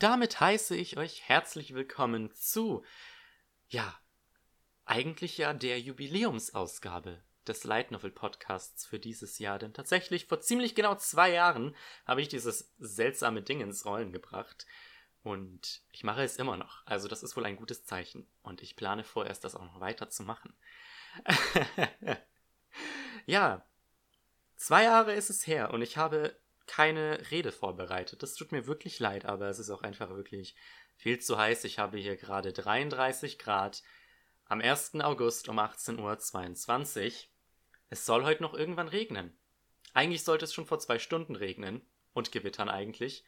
Damit heiße ich euch herzlich willkommen zu, ja, eigentlich ja der Jubiläumsausgabe des Light Novel Podcasts für dieses Jahr. Denn tatsächlich vor ziemlich genau zwei Jahren habe ich dieses seltsame Ding ins Rollen gebracht. Und ich mache es immer noch. Also das ist wohl ein gutes Zeichen. Und ich plane vorerst, das auch noch weiter zu machen. ja, zwei Jahre ist es her und ich habe keine Rede vorbereitet. Das tut mir wirklich leid, aber es ist auch einfach wirklich viel zu heiß. Ich habe hier gerade 33 Grad am 1. August um 18.22 Uhr. Es soll heute noch irgendwann regnen. Eigentlich sollte es schon vor zwei Stunden regnen und gewittern eigentlich.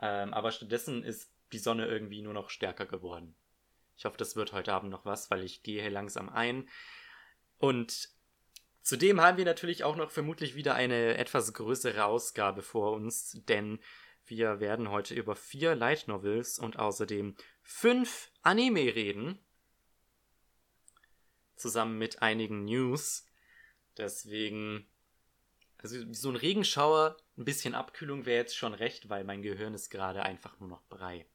Ähm, aber stattdessen ist die Sonne irgendwie nur noch stärker geworden. Ich hoffe, das wird heute Abend noch was, weil ich gehe hier langsam ein. Und zudem haben wir natürlich auch noch vermutlich wieder eine etwas größere Ausgabe vor uns, denn wir werden heute über vier Light Novels und außerdem fünf Anime reden zusammen mit einigen News. Deswegen, also so ein Regenschauer, ein bisschen Abkühlung wäre jetzt schon recht, weil mein Gehirn ist gerade einfach nur noch Brei.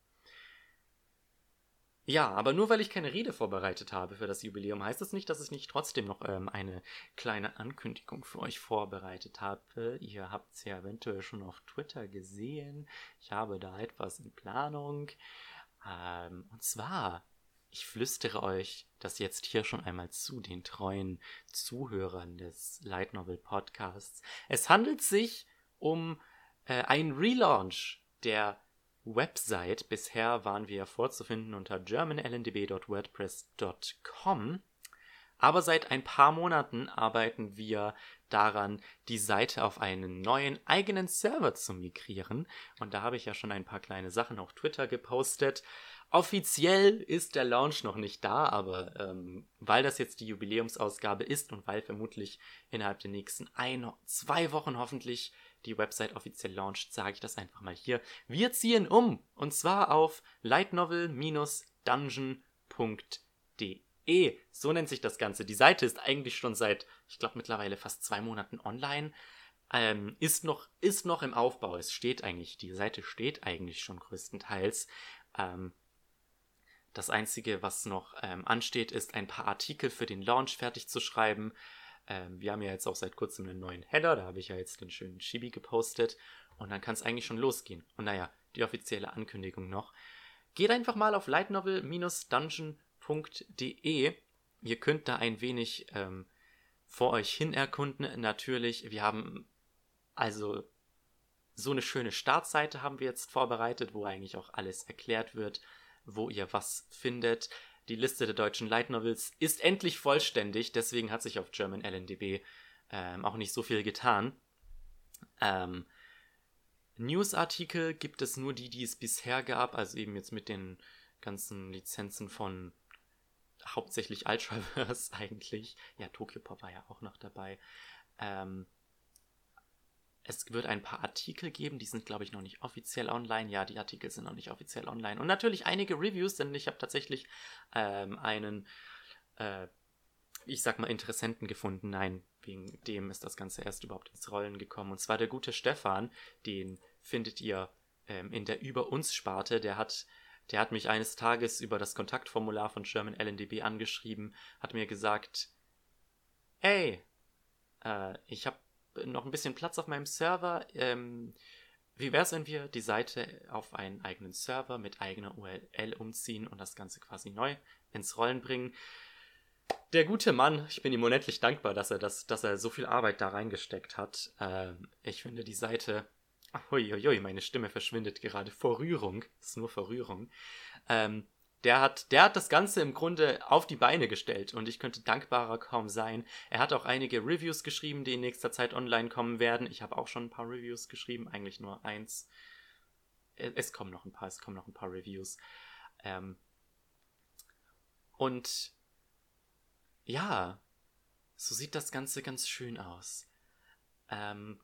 Ja, aber nur weil ich keine Rede vorbereitet habe für das Jubiläum, heißt das nicht, dass ich nicht trotzdem noch ähm, eine kleine Ankündigung für euch vorbereitet habe. Ihr habt es ja eventuell schon auf Twitter gesehen. Ich habe da etwas in Planung. Ähm, und zwar ich flüstere euch das jetzt hier schon einmal zu, den treuen Zuhörern des Light Novel Podcasts. Es handelt sich um äh, ein Relaunch der Website. Bisher waren wir vorzufinden unter germanlndb.wordpress.com. Aber seit ein paar Monaten arbeiten wir daran, die Seite auf einen neuen eigenen Server zu migrieren. Und da habe ich ja schon ein paar kleine Sachen auf Twitter gepostet. Offiziell ist der Launch noch nicht da, aber ähm, weil das jetzt die Jubiläumsausgabe ist und weil vermutlich innerhalb der nächsten ein, zwei Wochen hoffentlich die Website offiziell launcht, sage ich das einfach mal hier. Wir ziehen um und zwar auf lightnovel-dungeon.de. So nennt sich das Ganze. Die Seite ist eigentlich schon seit, ich glaube, mittlerweile fast zwei Monaten online. Ähm, ist noch ist noch im Aufbau. Es steht eigentlich, die Seite steht eigentlich schon größtenteils. Ähm, das Einzige, was noch ähm, ansteht, ist ein paar Artikel für den Launch fertig zu schreiben. Ähm, wir haben ja jetzt auch seit kurzem einen neuen Header, da habe ich ja jetzt den schönen Chibi gepostet. Und dann kann es eigentlich schon losgehen. Und naja, die offizielle Ankündigung noch. Geht einfach mal auf lightnovel-dungeon.de. Ihr könnt da ein wenig ähm, vor euch hin erkunden. Natürlich, wir haben also so eine schöne Startseite haben wir jetzt vorbereitet, wo eigentlich auch alles erklärt wird wo ihr was findet. Die Liste der deutschen Light Novels ist endlich vollständig, deswegen hat sich auf German LNDB ähm, auch nicht so viel getan. Ähm, Newsartikel gibt es nur die, die es bisher gab, also eben jetzt mit den ganzen Lizenzen von hauptsächlich Ultraverse eigentlich. Ja, Tokyo Pop war ja auch noch dabei. Ähm, es wird ein paar Artikel geben, die sind, glaube ich, noch nicht offiziell online. Ja, die Artikel sind noch nicht offiziell online. Und natürlich einige Reviews, denn ich habe tatsächlich ähm, einen, äh, ich sag mal, Interessenten gefunden. Nein, wegen dem ist das Ganze erst überhaupt ins Rollen gekommen. Und zwar der gute Stefan, den findet ihr ähm, in der Über uns Sparte. Der hat, der hat mich eines Tages über das Kontaktformular von German LNDB angeschrieben, hat mir gesagt, hey, äh, ich habe noch ein bisschen Platz auf meinem Server. Ähm, wie wäre es, wenn wir die Seite auf einen eigenen Server mit eigener URL umziehen und das Ganze quasi neu ins Rollen bringen? Der gute Mann, ich bin ihm unendlich dankbar, dass er das, dass er so viel Arbeit da reingesteckt hat. Ähm, ich finde die Seite, uiuiui, meine Stimme verschwindet gerade vor Rührung, ist nur vor Rührung. Ähm, der hat, der hat das Ganze im Grunde auf die Beine gestellt und ich könnte dankbarer kaum sein. Er hat auch einige Reviews geschrieben, die in nächster Zeit online kommen werden. Ich habe auch schon ein paar Reviews geschrieben, eigentlich nur eins. Es kommen noch ein paar, es kommen noch ein paar Reviews. Ähm und ja, so sieht das Ganze ganz schön aus. Ähm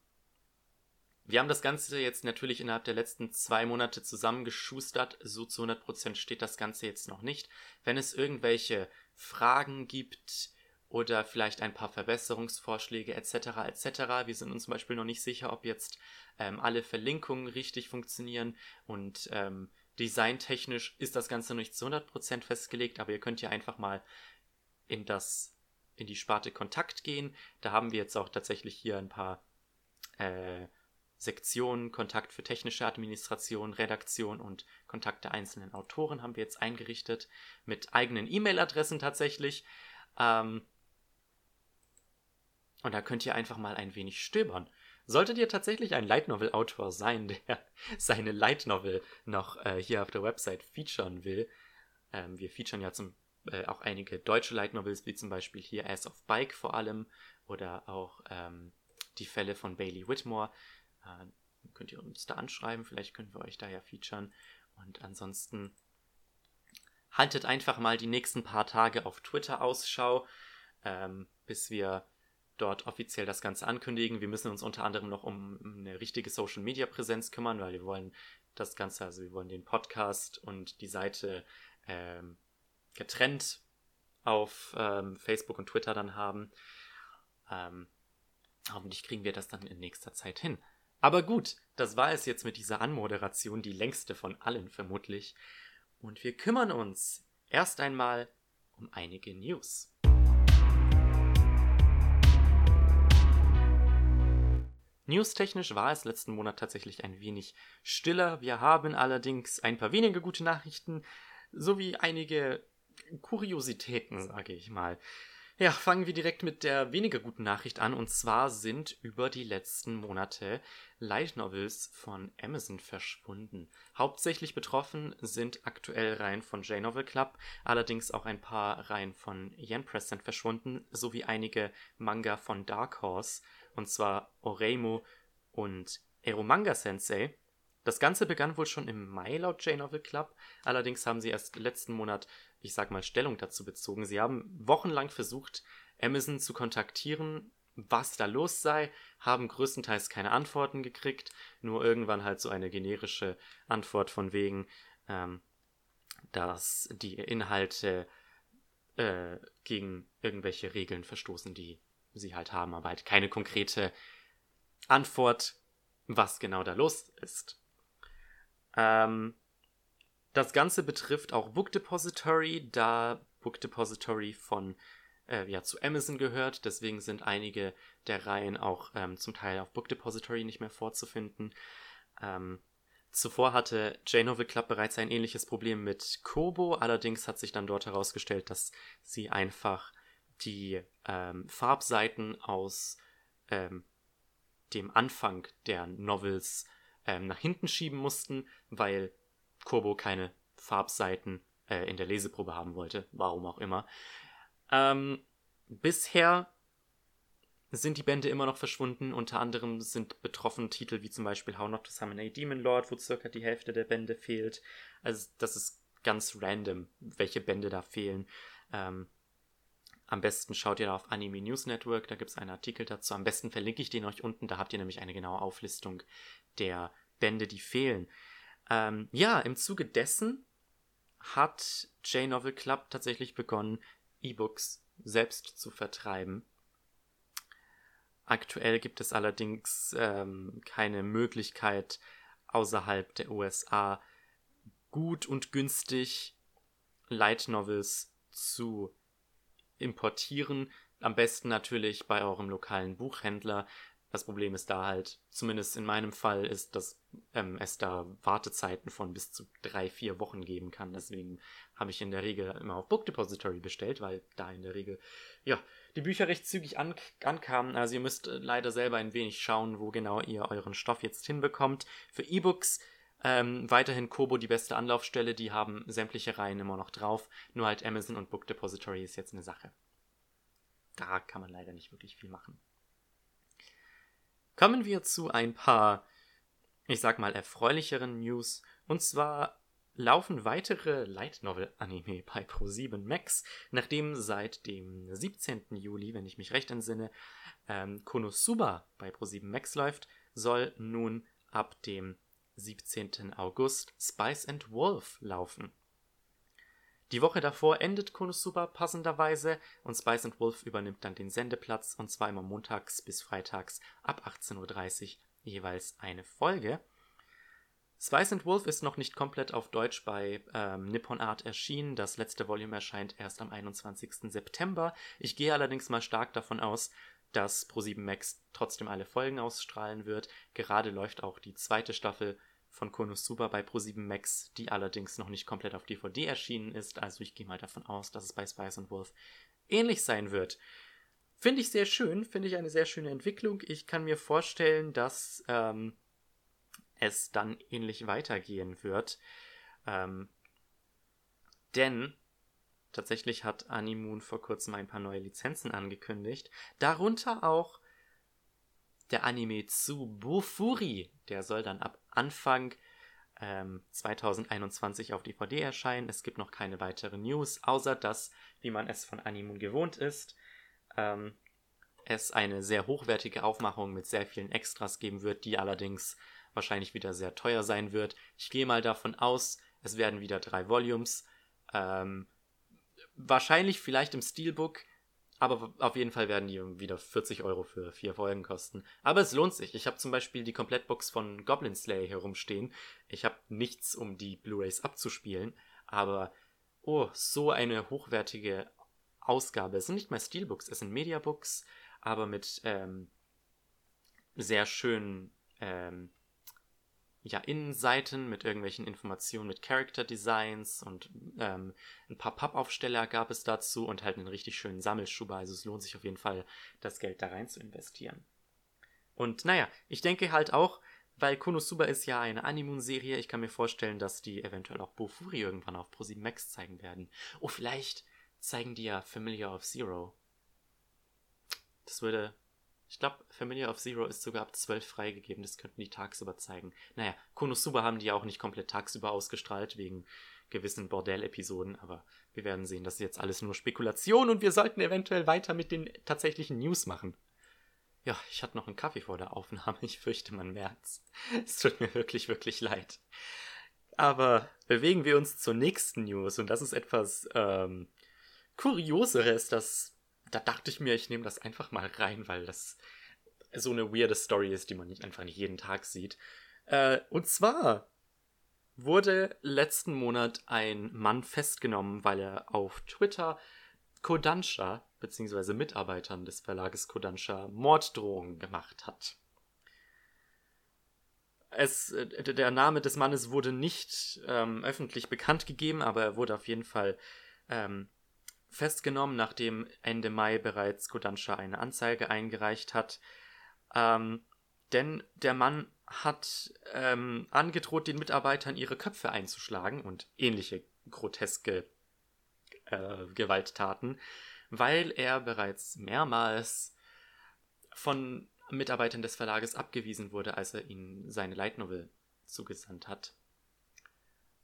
wir haben das Ganze jetzt natürlich innerhalb der letzten zwei Monate zusammengeschustert. So zu 100% steht das Ganze jetzt noch nicht. Wenn es irgendwelche Fragen gibt oder vielleicht ein paar Verbesserungsvorschläge etc. etc. Wir sind uns zum Beispiel noch nicht sicher, ob jetzt ähm, alle Verlinkungen richtig funktionieren und ähm, Designtechnisch ist das Ganze nicht zu 100% festgelegt, aber ihr könnt ja einfach mal in das in die Sparte Kontakt gehen. Da haben wir jetzt auch tatsächlich hier ein paar äh, Sektionen, Kontakt für technische Administration, Redaktion und Kontakt der einzelnen Autoren haben wir jetzt eingerichtet mit eigenen E-Mail-Adressen tatsächlich. Ähm, und da könnt ihr einfach mal ein wenig stöbern. Solltet ihr tatsächlich ein Light Novel Autor sein, der seine Light Novel noch äh, hier auf der Website featuren will, ähm, wir featuren ja zum, äh, auch einige deutsche Light Novels, wie zum Beispiel hier Ass of Bike vor allem oder auch ähm, die Fälle von Bailey Whitmore. Könnt ihr uns da anschreiben, vielleicht können wir euch da ja featuren. Und ansonsten haltet einfach mal die nächsten paar Tage auf Twitter Ausschau, ähm, bis wir dort offiziell das Ganze ankündigen. Wir müssen uns unter anderem noch um eine richtige Social Media Präsenz kümmern, weil wir wollen das Ganze, also wir wollen den Podcast und die Seite ähm, getrennt auf ähm, Facebook und Twitter dann haben. Ähm, hoffentlich kriegen wir das dann in nächster Zeit hin. Aber gut, das war es jetzt mit dieser Anmoderation, die längste von allen vermutlich. Und wir kümmern uns erst einmal um einige News. Newstechnisch war es letzten Monat tatsächlich ein wenig stiller. Wir haben allerdings ein paar wenige gute Nachrichten sowie einige Kuriositäten, sage ich mal. Ja, fangen wir direkt mit der weniger guten Nachricht an. Und zwar sind über die letzten Monate Light Novels von Amazon verschwunden. Hauptsächlich betroffen sind aktuell Reihen von J-Novel Club, allerdings auch ein paar Reihen von Yen Press sind verschwunden, sowie einige Manga von Dark Horse und zwar Oreimu und Eromanga Sensei. Das Ganze begann wohl schon im Mai laut J-Novel Club, allerdings haben sie erst letzten Monat, ich sag mal, Stellung dazu bezogen. Sie haben wochenlang versucht, Amazon zu kontaktieren, was da los sei, haben größtenteils keine Antworten gekriegt, nur irgendwann halt so eine generische Antwort von wegen, ähm, dass die Inhalte äh, gegen irgendwelche Regeln verstoßen, die sie halt haben, aber halt keine konkrete Antwort, was genau da los ist. Ähm, das Ganze betrifft auch Book Depository, da Book Depository von äh, ja, zu Amazon gehört, deswegen sind einige der Reihen auch ähm, zum Teil auf Book Depository nicht mehr vorzufinden. Ähm, zuvor hatte J-Novel Club bereits ein ähnliches Problem mit Kobo, allerdings hat sich dann dort herausgestellt, dass sie einfach die ähm, Farbseiten aus ähm, dem Anfang der Novels ähm, nach hinten schieben mussten, weil Kobo keine Farbseiten äh, in der Leseprobe haben wollte, warum auch immer. Ähm, bisher sind die Bände immer noch verschwunden. Unter anderem sind betroffen Titel wie zum Beispiel How Not to Summon a Demon Lord, wo circa die Hälfte der Bände fehlt. Also das ist ganz random, welche Bände da fehlen. Ähm, am besten schaut ihr da auf Anime News Network, da gibt es einen Artikel dazu. Am besten verlinke ich den euch unten, da habt ihr nämlich eine genaue Auflistung der Bände, die fehlen. Ähm, ja, im Zuge dessen hat J-Novel Club tatsächlich begonnen, E-Books selbst zu vertreiben. Aktuell gibt es allerdings ähm, keine Möglichkeit, außerhalb der USA gut und günstig Light Novels zu importieren. Am besten natürlich bei eurem lokalen Buchhändler. Das Problem ist da halt, zumindest in meinem Fall, ist, dass ähm, es da Wartezeiten von bis zu drei, vier Wochen geben kann. Deswegen habe ich in der Regel immer auf Book Depository bestellt, weil da in der Regel, ja, die Bücher recht zügig an ankamen. Also ihr müsst äh, leider selber ein wenig schauen, wo genau ihr euren Stoff jetzt hinbekommt. Für E-Books ähm, weiterhin Kobo die beste Anlaufstelle, die haben sämtliche Reihen immer noch drauf. Nur halt Amazon und Book Depository ist jetzt eine Sache. Da kann man leider nicht wirklich viel machen. Kommen wir zu ein paar, ich sag mal, erfreulicheren News. Und zwar laufen weitere Light Novel Anime bei Pro7 Max, nachdem seit dem 17. Juli, wenn ich mich recht entsinne, ähm, Konosuba bei Pro7 Max läuft, soll nun ab dem 17. August Spice and Wolf laufen. Die Woche davor endet Konosuba passenderweise und Spice and Wolf übernimmt dann den Sendeplatz und zwar immer montags bis freitags ab 18.30 Uhr jeweils eine Folge. Spice and Wolf ist noch nicht komplett auf Deutsch bei ähm, Nippon Art erschienen. Das letzte Volume erscheint erst am 21. September. Ich gehe allerdings mal stark davon aus, dass Pro7 Max trotzdem alle Folgen ausstrahlen wird. Gerade läuft auch die zweite Staffel von Konosuba bei Pro7 Max, die allerdings noch nicht komplett auf DVD erschienen ist. Also ich gehe mal davon aus, dass es bei Spice and Wolf ähnlich sein wird. Finde ich sehr schön, finde ich eine sehr schöne Entwicklung. Ich kann mir vorstellen, dass ähm, es dann ähnlich weitergehen wird. Ähm, denn tatsächlich hat Animoon vor kurzem ein paar neue Lizenzen angekündigt. Darunter auch der Anime Tsubofuri. Der soll dann ab Anfang ähm, 2021 auf DVD erscheinen. Es gibt noch keine weiteren News, außer dass, wie man es von Animoon gewohnt ist, ähm, es eine sehr hochwertige Aufmachung mit sehr vielen Extras geben wird, die allerdings wahrscheinlich wieder sehr teuer sein wird. Ich gehe mal davon aus, es werden wieder drei Volumes. Ähm, wahrscheinlich vielleicht im Steelbook, aber auf jeden Fall werden die wieder 40 Euro für vier Folgen kosten. Aber es lohnt sich. Ich habe zum Beispiel die Komplettbox von Goblin Slayer herumstehen. Ich habe nichts, um die Blu-rays abzuspielen, aber oh, so eine hochwertige Ausgabe. Es sind nicht mal Steelbooks, es sind Mediabooks, aber mit ähm, sehr schönen ähm, ja, Innenseiten mit irgendwelchen Informationen mit Character Designs und ähm, ein paar Pappaufsteller gab es dazu und halt einen richtig schönen Sammelschuber. Also es lohnt sich auf jeden Fall, das Geld da rein zu investieren. Und naja, ich denke halt auch, weil Konosuba ist ja eine Animoon-Serie, ich kann mir vorstellen, dass die eventuell auch Bofuri irgendwann auf ProSieben Max zeigen werden. Oh, vielleicht zeigen die ja Familiar of Zero. Das würde. Ich glaube, Familiar of Zero ist sogar ab 12 freigegeben. Das könnten die tagsüber zeigen. Naja, Konosuba haben die ja auch nicht komplett tagsüber ausgestrahlt, wegen gewissen Bordell-Episoden. Aber wir werden sehen, das ist jetzt alles nur Spekulation und wir sollten eventuell weiter mit den tatsächlichen News machen. Ja, ich hatte noch einen Kaffee vor der Aufnahme. Ich fürchte, man merkt's. Es tut mir wirklich, wirklich leid. Aber bewegen wir uns zur nächsten News und das ist etwas ähm, Kurioseres, das, da dachte ich mir, ich nehme das einfach mal rein, weil das so eine weirde Story ist, die man nicht einfach nicht jeden Tag sieht. Äh, und zwar wurde letzten Monat ein Mann festgenommen, weil er auf Twitter Kodansha, beziehungsweise Mitarbeitern des Verlages Kodansha, Morddrohungen gemacht hat. Es, der Name des Mannes wurde nicht ähm, öffentlich bekannt gegeben, aber er wurde auf jeden Fall ähm, festgenommen, nachdem Ende Mai bereits Kodansha eine Anzeige eingereicht hat. Ähm, denn der Mann hat ähm, angedroht, den Mitarbeitern ihre Köpfe einzuschlagen und ähnliche groteske äh, Gewalttaten, weil er bereits mehrmals von Mitarbeitern des Verlages abgewiesen wurde, als er ihnen seine Light Novel zugesandt hat.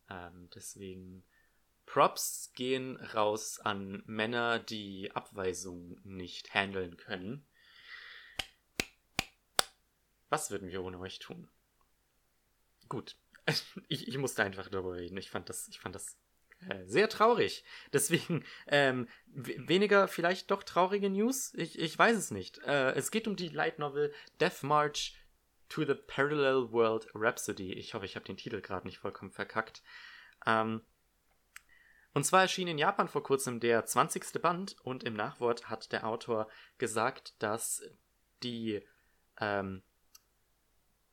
Ähm, deswegen Props gehen raus an Männer, die Abweisung nicht handeln können. Was würden wir ohne euch tun? Gut. Ich, ich musste einfach darüber reden. Ich fand das, ich fand das äh, sehr traurig. Deswegen ähm, weniger vielleicht doch traurige News. Ich, ich weiß es nicht. Äh, es geht um die Light Novel Death March to the Parallel World Rhapsody. Ich hoffe, ich habe den Titel gerade nicht vollkommen verkackt. Ähm, und zwar erschien in Japan vor kurzem der 20. Band und im Nachwort hat der Autor gesagt, dass die ähm,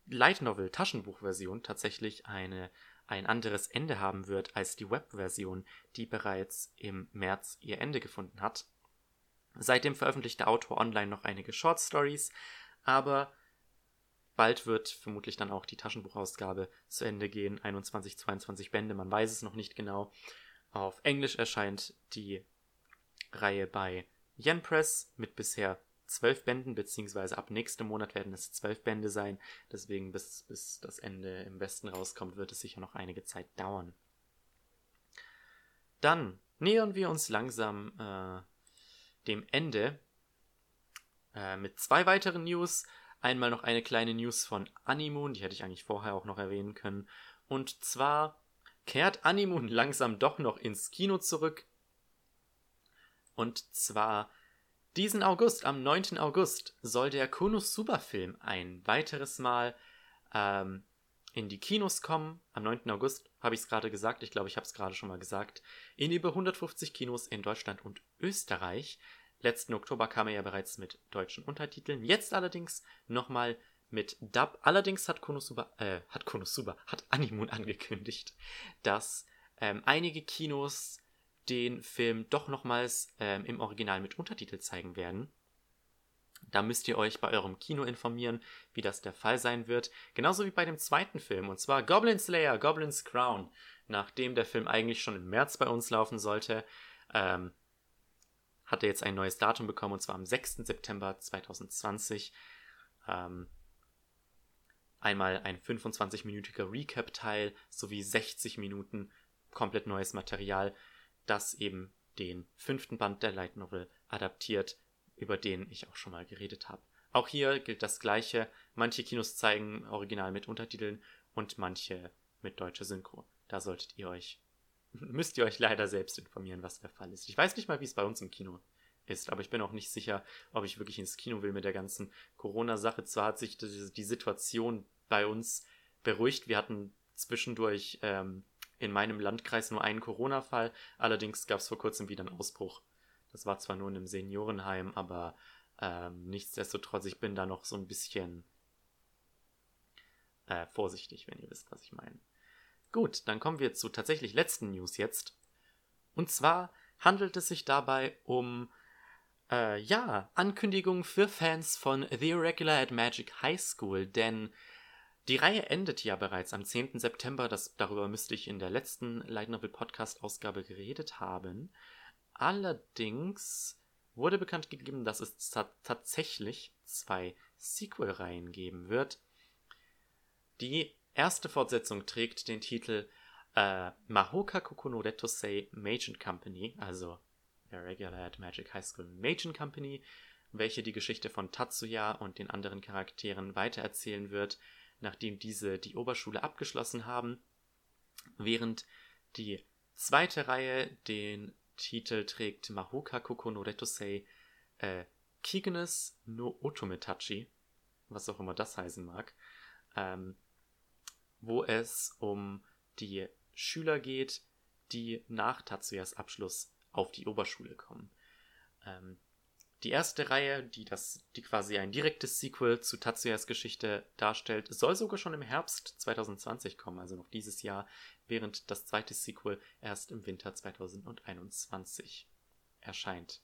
Light Novel Taschenbuchversion tatsächlich eine, ein anderes Ende haben wird als die Webversion, die bereits im März ihr Ende gefunden hat. Seitdem veröffentlicht der Autor online noch einige Short Stories, aber bald wird vermutlich dann auch die Taschenbuchausgabe zu Ende gehen. 21, 22 Bände, man weiß es noch nicht genau. Auf Englisch erscheint die Reihe bei Yen Press mit bisher zwölf Bänden, beziehungsweise ab nächstem Monat werden es zwölf Bände sein. Deswegen bis, bis das Ende im Westen rauskommt, wird es sicher noch einige Zeit dauern. Dann nähern wir uns langsam äh, dem Ende äh, mit zwei weiteren News. Einmal noch eine kleine News von Animoon, die hätte ich eigentlich vorher auch noch erwähnen können. Und zwar kehrt Animun langsam doch noch ins Kino zurück. Und zwar diesen August, am 9. August, soll der Konosuba-Film ein weiteres Mal ähm, in die Kinos kommen. Am 9. August habe ich es gerade gesagt. Ich glaube, ich habe es gerade schon mal gesagt. In über 150 Kinos in Deutschland und Österreich. Letzten Oktober kam er ja bereits mit deutschen Untertiteln. Jetzt allerdings nochmal mit Dub. Allerdings hat Konosuba, äh, hat Konosuba, hat Animun angekündigt, dass ähm, einige Kinos den Film doch nochmals ähm, im Original mit Untertitel zeigen werden. Da müsst ihr euch bei eurem Kino informieren, wie das der Fall sein wird. Genauso wie bei dem zweiten Film, und zwar Goblin Slayer, Goblin's Crown. Nachdem der Film eigentlich schon im März bei uns laufen sollte, ähm, hat er jetzt ein neues Datum bekommen, und zwar am 6. September 2020. Ähm, einmal ein 25-minütiger Recap-Teil sowie 60 Minuten komplett neues Material, das eben den fünften Band der Light Novel adaptiert über den ich auch schon mal geredet habe. Auch hier gilt das Gleiche. Manche Kinos zeigen Original mit Untertiteln und manche mit deutscher Synchro. Da solltet ihr euch, müsst ihr euch leider selbst informieren, was der Fall ist. Ich weiß nicht mal, wie es bei uns im Kino ist, aber ich bin auch nicht sicher, ob ich wirklich ins Kino will mit der ganzen Corona-Sache. Zwar hat sich die, Situation bei uns beruhigt. Wir hatten zwischendurch ähm, in meinem Landkreis nur einen Corona-Fall. Allerdings gab es vor kurzem wieder einen Ausbruch das war zwar nur in einem Seniorenheim, aber ähm, nichtsdestotrotz, ich bin da noch so ein bisschen äh, vorsichtig, wenn ihr wisst, was ich meine. Gut, dann kommen wir zu tatsächlich letzten News jetzt. Und zwar handelt es sich dabei um äh, ja, Ankündigungen für Fans von The Irregular at Magic High School, denn die Reihe endet ja bereits am 10. September, das, darüber müsste ich in der letzten Light Novel Podcast Ausgabe geredet haben. Allerdings wurde bekannt gegeben, dass es tatsächlich zwei Sequel-Reihen geben wird. Die erste Fortsetzung trägt den Titel äh, Mahoka Kokono Retosei Magent Company, also Regular at Magic High School Magent Company, welche die Geschichte von Tatsuya und den anderen Charakteren weitererzählen wird, nachdem diese die Oberschule abgeschlossen haben, während die zweite Reihe den Titel trägt Mahoka Koko no Retosei äh, Kigenes no Otometachi, was auch immer das heißen mag, ähm, wo es um die Schüler geht, die nach Tatsuyas Abschluss auf die Oberschule kommen. Ähm, die erste Reihe, die das, die quasi ein direktes Sequel zu Tatsuyas Geschichte darstellt, soll sogar schon im Herbst 2020 kommen, also noch dieses Jahr, während das zweite Sequel erst im Winter 2021 erscheint.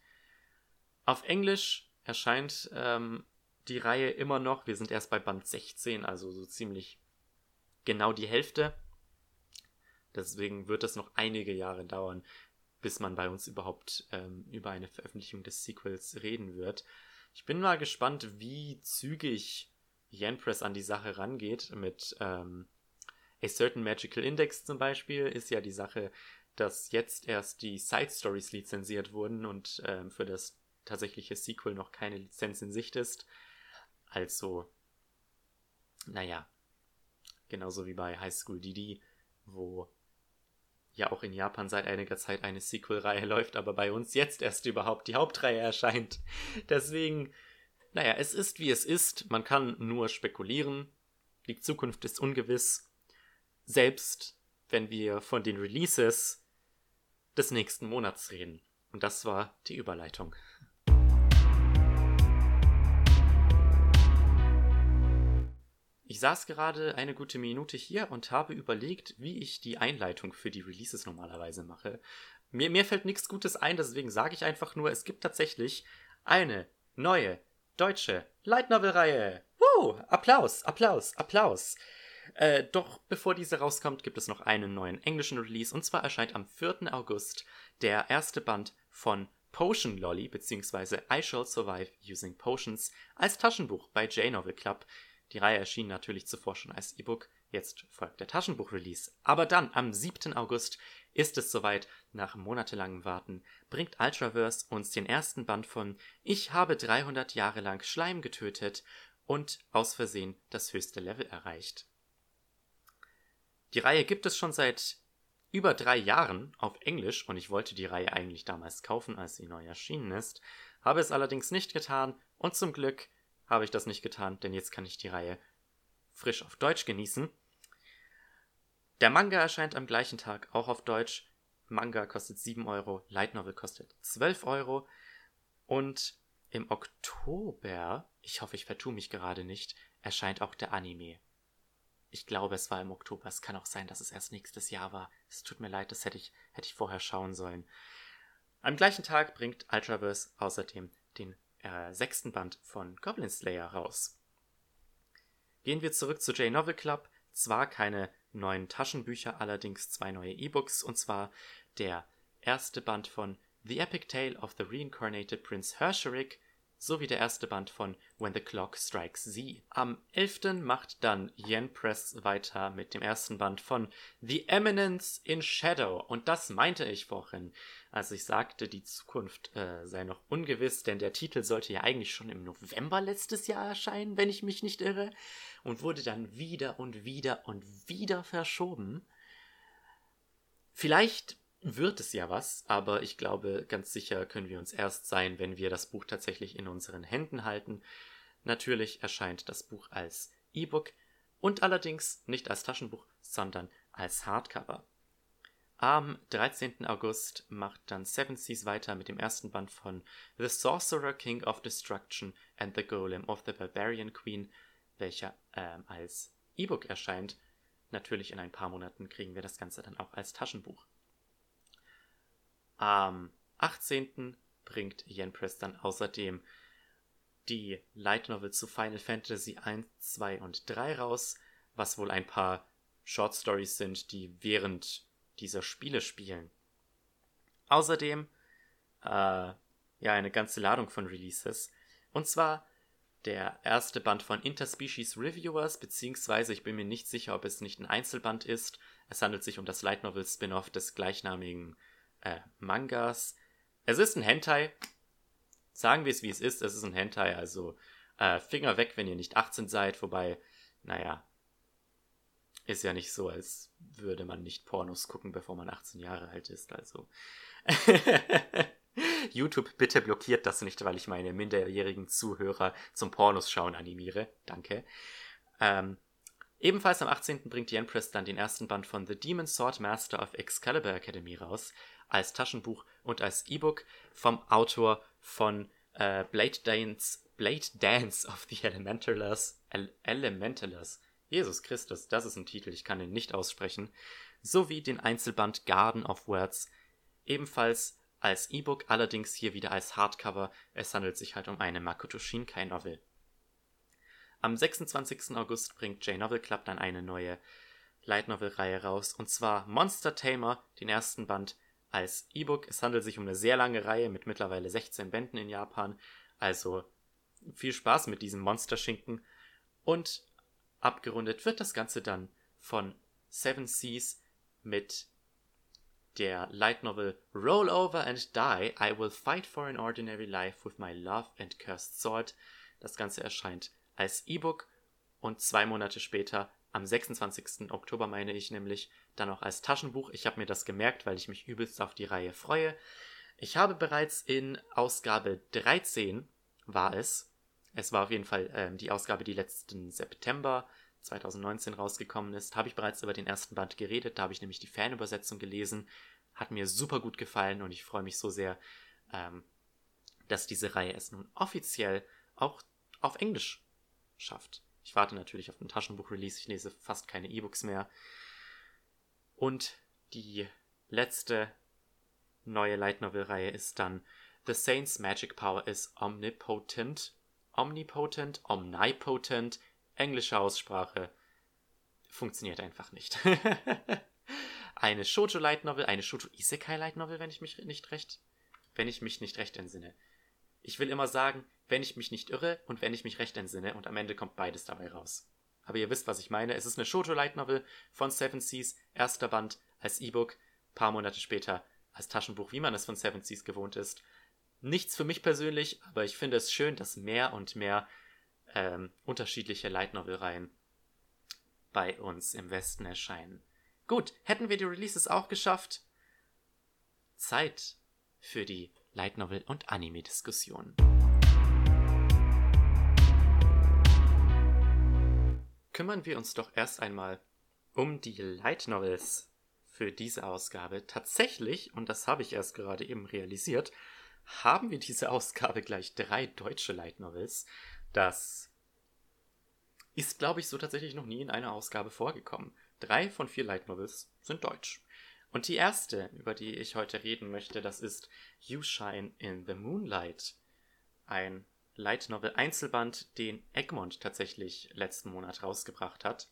Auf Englisch erscheint ähm, die Reihe immer noch. Wir sind erst bei Band 16, also so ziemlich genau die Hälfte. Deswegen wird es noch einige Jahre dauern, bis man bei uns überhaupt ähm, über eine Veröffentlichung des Sequels reden wird. Ich bin mal gespannt, wie zügig Yen Press an die Sache rangeht. Mit ähm, A Certain Magical Index zum Beispiel ist ja die Sache, dass jetzt erst die Side Stories lizenziert wurden und ähm, für das tatsächliche Sequel noch keine Lizenz in Sicht ist. Also, naja, genauso wie bei High School DD, wo ja auch in Japan seit einiger Zeit eine Sequel-Reihe läuft, aber bei uns jetzt erst überhaupt die Hauptreihe erscheint. Deswegen, naja, es ist wie es ist. Man kann nur spekulieren. Die Zukunft ist ungewiss. Selbst wenn wir von den Releases des nächsten Monats reden. Und das war die Überleitung. Ich saß gerade eine gute Minute hier und habe überlegt, wie ich die Einleitung für die Releases normalerweise mache. Mir, mir fällt nichts Gutes ein, deswegen sage ich einfach nur, es gibt tatsächlich eine neue deutsche Light Novel Reihe. Woo! Applaus, Applaus, Applaus. Äh, doch bevor diese rauskommt, gibt es noch einen neuen englischen Release und zwar erscheint am 4. August der erste Band von Potion Lolly bzw. I Shall Survive Using Potions als Taschenbuch bei J-Novel Club. Die Reihe erschien natürlich zuvor schon als E-Book, jetzt folgt der Taschenbuch-Release. Aber dann, am 7. August, ist es soweit. Nach monatelangem Warten bringt Ultraverse uns den ersten Band von Ich habe 300 Jahre lang Schleim getötet und aus Versehen das höchste Level erreicht. Die Reihe gibt es schon seit über drei Jahren auf Englisch und ich wollte die Reihe eigentlich damals kaufen, als sie neu erschienen ist, habe es allerdings nicht getan und zum Glück habe ich das nicht getan, denn jetzt kann ich die Reihe frisch auf Deutsch genießen. Der Manga erscheint am gleichen Tag, auch auf Deutsch. Manga kostet 7 Euro, Light Novel kostet 12 Euro. Und im Oktober, ich hoffe, ich vertue mich gerade nicht, erscheint auch der Anime. Ich glaube, es war im Oktober. Es kann auch sein, dass es erst nächstes Jahr war. Es tut mir leid, das hätte ich, hätte ich vorher schauen sollen. Am gleichen Tag bringt Ultraverse außerdem den äh, sechsten Band von Goblin Slayer raus. Gehen wir zurück zu J-Novel Club. Zwar keine neuen Taschenbücher, allerdings zwei neue E-Books, und zwar der erste Band von The Epic Tale of the Reincarnated Prince Hersheric sowie der erste Band von When the Clock Strikes Z. Am 11. macht dann Yen Press weiter mit dem ersten Band von The Eminence in Shadow. Und das meinte ich vorhin, als ich sagte, die Zukunft äh, sei noch ungewiss, denn der Titel sollte ja eigentlich schon im November letztes Jahr erscheinen, wenn ich mich nicht irre, und wurde dann wieder und wieder und wieder verschoben. Vielleicht wird es ja was, aber ich glaube, ganz sicher können wir uns erst sein, wenn wir das Buch tatsächlich in unseren Händen halten. Natürlich erscheint das Buch als E-Book und allerdings nicht als Taschenbuch, sondern als Hardcover. Am 13. August macht dann Seven Seas weiter mit dem ersten Band von The Sorcerer King of Destruction and the Golem of the Barbarian Queen, welcher ähm, als E-Book erscheint. Natürlich in ein paar Monaten kriegen wir das Ganze dann auch als Taschenbuch. Am 18. bringt Yen Press dann außerdem die Light Novel zu Final Fantasy 1, 2 und 3 raus, was wohl ein paar Short Stories sind, die während dieser Spiele spielen. Außerdem äh, ja eine ganze Ladung von Releases. Und zwar der erste Band von Interspecies Reviewers, beziehungsweise ich bin mir nicht sicher, ob es nicht ein Einzelband ist. Es handelt sich um das Light Novel Spin-off des gleichnamigen äh, Mangas. Es ist ein Hentai. Sagen wir es wie es ist, es ist ein Hentai, also äh, Finger weg, wenn ihr nicht 18 seid, wobei, naja, ist ja nicht so, als würde man nicht Pornos gucken, bevor man 18 Jahre alt ist, also. YouTube, bitte blockiert das nicht, weil ich meine minderjährigen Zuhörer zum Pornos schauen animiere. Danke. Ähm, ebenfalls am 18. bringt die Empress dann den ersten Band von The Demon Sword Master of Excalibur Academy raus als Taschenbuch und als E-Book vom Autor von äh, Blade, Dance, Blade Dance of the Elementalers. El Elementalers. Jesus Christus, das ist ein Titel, ich kann ihn nicht aussprechen. Sowie den Einzelband Garden of Words, ebenfalls als E-Book, allerdings hier wieder als Hardcover. Es handelt sich halt um eine Makoto Shinkai Novel. Am 26. August bringt J-Novel Club dann eine neue Light Novel Reihe raus, und zwar Monster Tamer, den ersten Band, als E-Book. Es handelt sich um eine sehr lange Reihe mit mittlerweile 16 Bänden in Japan. Also viel Spaß mit diesem Monsterschinken. Und abgerundet wird das Ganze dann von Seven Seas mit der Light Novel Roll Over and Die. I will fight for an ordinary life with my love and cursed sword. Das Ganze erscheint als E-Book und zwei Monate später am 26. Oktober meine ich nämlich dann auch als Taschenbuch. Ich habe mir das gemerkt, weil ich mich übelst auf die Reihe freue. Ich habe bereits in Ausgabe 13 war es. Es war auf jeden Fall ähm, die Ausgabe, die letzten September 2019 rausgekommen ist. Habe ich bereits über den ersten Band geredet. Da habe ich nämlich die Fanübersetzung gelesen. Hat mir super gut gefallen und ich freue mich so sehr, ähm, dass diese Reihe es nun offiziell auch auf Englisch schafft. Ich warte natürlich auf den Taschenbuch-Release. Ich lese fast keine E-Books mehr. Und die letzte neue Light Novel-Reihe ist dann The Saint's Magic Power is Omnipotent. Omnipotent, Omnipotent, englische Aussprache. Funktioniert einfach nicht. eine Shoujo Light Novel, eine Shoujo Isekai Light Novel, wenn ich mich nicht recht, wenn ich mich nicht recht entsinne. Ich will immer sagen, wenn ich mich nicht irre und wenn ich mich recht entsinne und am Ende kommt beides dabei raus. Aber ihr wisst, was ich meine. Es ist eine Shoujo Light Novel von Seven Seas, erster Band als E-Book, paar Monate später als Taschenbuch, wie man es von Seven Seas gewohnt ist. Nichts für mich persönlich, aber ich finde es schön, dass mehr und mehr ähm, unterschiedliche Light Novel Reihen bei uns im Westen erscheinen. Gut, hätten wir die Releases auch geschafft? Zeit für die Light Novel und Anime Diskussion. Kümmern wir uns doch erst einmal um die Light Novels für diese Ausgabe. Tatsächlich, und das habe ich erst gerade eben realisiert, haben wir diese Ausgabe gleich drei deutsche Light Novels. Das ist, glaube ich, so tatsächlich noch nie in einer Ausgabe vorgekommen. Drei von vier Light Novels sind deutsch. Und die erste, über die ich heute reden möchte, das ist You Shine in the Moonlight. Ein Light Novel Einzelband, den Egmont tatsächlich letzten Monat rausgebracht hat.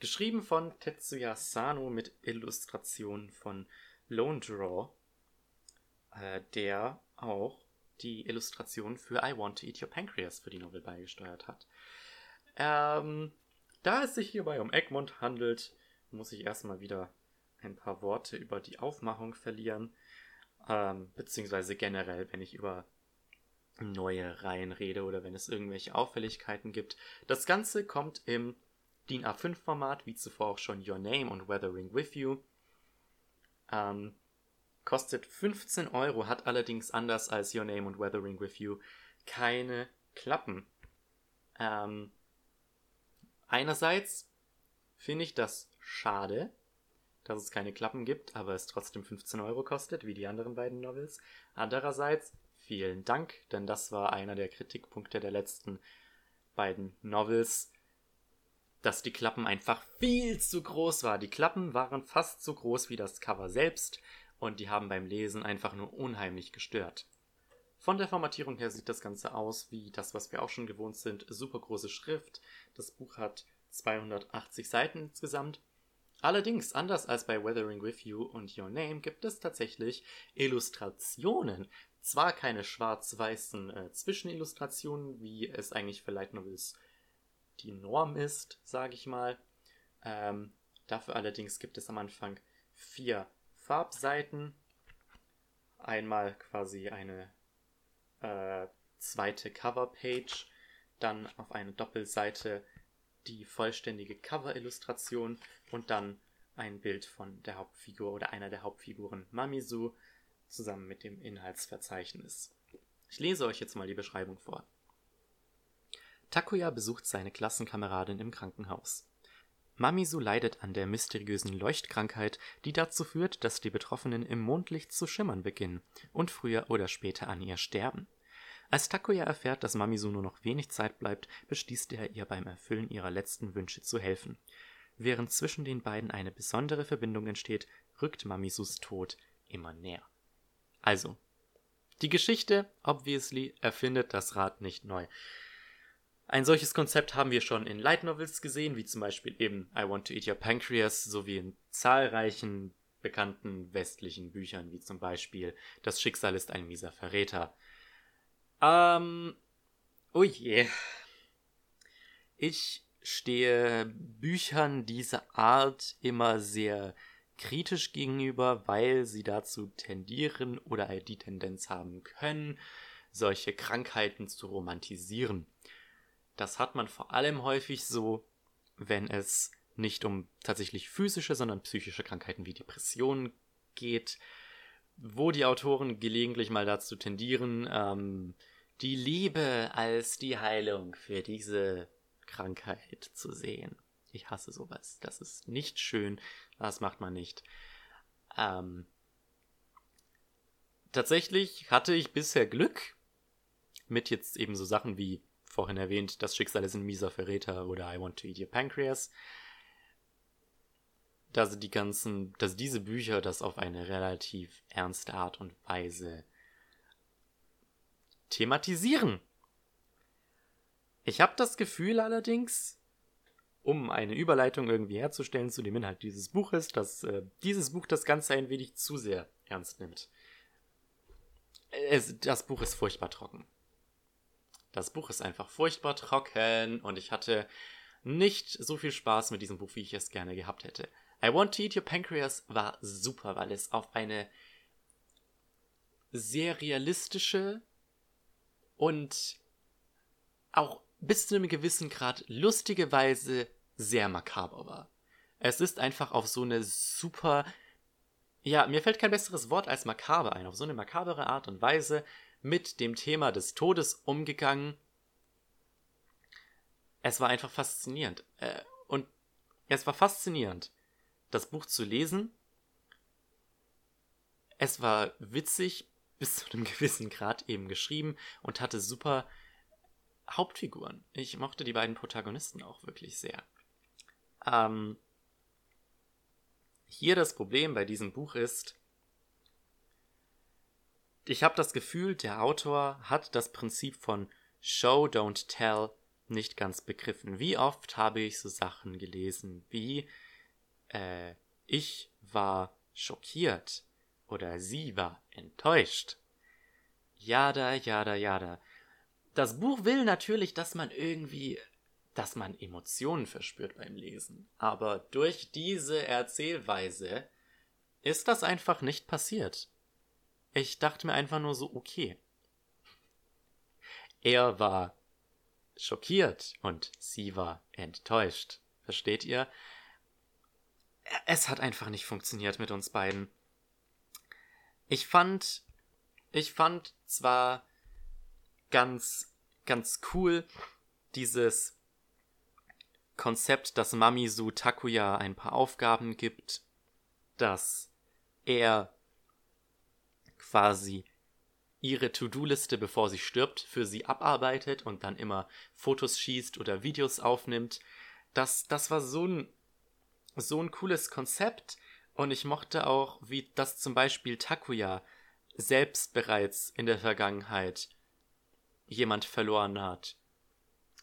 Geschrieben von Tetsuya Sano mit Illustrationen von Lone Draw, äh, der auch die Illustration für I Want to Eat Your Pancreas für die Novel beigesteuert hat. Ähm, da es sich hierbei um Egmont handelt, muss ich erstmal wieder ein paar Worte über die Aufmachung verlieren. Ähm, beziehungsweise generell, wenn ich über neue Reihen rede oder wenn es irgendwelche Auffälligkeiten gibt. Das Ganze kommt im DIN A5-Format, wie zuvor auch schon Your Name und Weathering With You. Ähm, kostet 15 Euro, hat allerdings anders als Your Name und Weathering With You keine Klappen. Ähm, einerseits finde ich das schade, dass es keine Klappen gibt, aber es trotzdem 15 Euro kostet, wie die anderen beiden Novels. Andererseits vielen Dank, denn das war einer der Kritikpunkte der letzten beiden Novels, dass die Klappen einfach viel zu groß waren. Die Klappen waren fast so groß wie das Cover selbst und die haben beim Lesen einfach nur unheimlich gestört. Von der Formatierung her sieht das Ganze aus wie das, was wir auch schon gewohnt sind. Super große Schrift. Das Buch hat 280 Seiten insgesamt Allerdings, anders als bei Weathering With You und Your Name, gibt es tatsächlich Illustrationen. Zwar keine schwarz-weißen äh, Zwischenillustrationen, wie es eigentlich für Light Novels die Norm ist, sage ich mal. Ähm, dafür allerdings gibt es am Anfang vier Farbseiten. Einmal quasi eine äh, zweite Coverpage, dann auf eine Doppelseite die vollständige Cover-Illustration und dann ein Bild von der Hauptfigur oder einer der Hauptfiguren Mamisu zusammen mit dem Inhaltsverzeichnis. Ich lese euch jetzt mal die Beschreibung vor. Takuya besucht seine Klassenkameradin im Krankenhaus. Mamisu leidet an der mysteriösen Leuchtkrankheit, die dazu führt, dass die Betroffenen im Mondlicht zu schimmern beginnen und früher oder später an ihr sterben. Als Takuya erfährt, dass Mamisu nur noch wenig Zeit bleibt, beschließt er, ihr beim Erfüllen ihrer letzten Wünsche zu helfen. Während zwischen den beiden eine besondere Verbindung entsteht, rückt Mamisus Tod immer näher. Also, die Geschichte, obviously, erfindet das Rad nicht neu. Ein solches Konzept haben wir schon in Light Novels gesehen, wie zum Beispiel eben I Want to Eat Your Pancreas, sowie in zahlreichen bekannten westlichen Büchern, wie zum Beispiel Das Schicksal ist ein mieser Verräter ähm, oh je. Ich stehe Büchern dieser Art immer sehr kritisch gegenüber, weil sie dazu tendieren oder halt die Tendenz haben können, solche Krankheiten zu romantisieren. Das hat man vor allem häufig so, wenn es nicht um tatsächlich physische, sondern psychische Krankheiten wie Depressionen geht, wo die Autoren gelegentlich mal dazu tendieren, ähm, die Liebe als die Heilung für diese Krankheit zu sehen. Ich hasse sowas. Das ist nicht schön. Das macht man nicht. Ähm, tatsächlich hatte ich bisher Glück mit jetzt eben so Sachen wie vorhin erwähnt, das Schicksal ist ein mieser Verräter oder I want to eat your pancreas. Dass die ganzen, dass diese Bücher das auf eine relativ ernste Art und Weise thematisieren. Ich habe das Gefühl allerdings, um eine Überleitung irgendwie herzustellen zu dem Inhalt dieses Buches, dass äh, dieses Buch das Ganze ein wenig zu sehr ernst nimmt. Es, das Buch ist furchtbar trocken. Das Buch ist einfach furchtbar trocken und ich hatte nicht so viel Spaß mit diesem Buch, wie ich es gerne gehabt hätte. I Want to Eat Your Pancreas war super, weil es auf eine sehr realistische und auch bis zu einem gewissen Grad lustige Weise sehr makaber war. Es ist einfach auf so eine super, ja, mir fällt kein besseres Wort als makaber ein, auf so eine makabere Art und Weise mit dem Thema des Todes umgegangen. Es war einfach faszinierend. Äh, und es war faszinierend, das Buch zu lesen. Es war witzig, bis zu einem gewissen Grad eben geschrieben und hatte super Hauptfiguren. Ich mochte die beiden Protagonisten auch wirklich sehr. Ähm, hier das Problem bei diesem Buch ist, ich habe das Gefühl, der Autor hat das Prinzip von Show, don't tell nicht ganz begriffen. Wie oft habe ich so Sachen gelesen wie äh, ich war schockiert oder sie war enttäuscht. Jada, jada, jada. Das Buch will natürlich, dass man irgendwie, dass man Emotionen verspürt beim Lesen. Aber durch diese Erzählweise ist das einfach nicht passiert. Ich dachte mir einfach nur so, okay. Er war schockiert und sie war enttäuscht. Versteht ihr? Es hat einfach nicht funktioniert mit uns beiden. Ich fand, ich fand zwar ganz, ganz cool dieses Konzept, dass Mamisu Takuya ein paar Aufgaben gibt, dass er quasi ihre To-Do-Liste, bevor sie stirbt, für sie abarbeitet und dann immer Fotos schießt oder Videos aufnimmt. Das, das war so ein, so ein cooles Konzept und ich mochte auch, wie das zum Beispiel Takuya selbst bereits in der Vergangenheit jemand verloren hat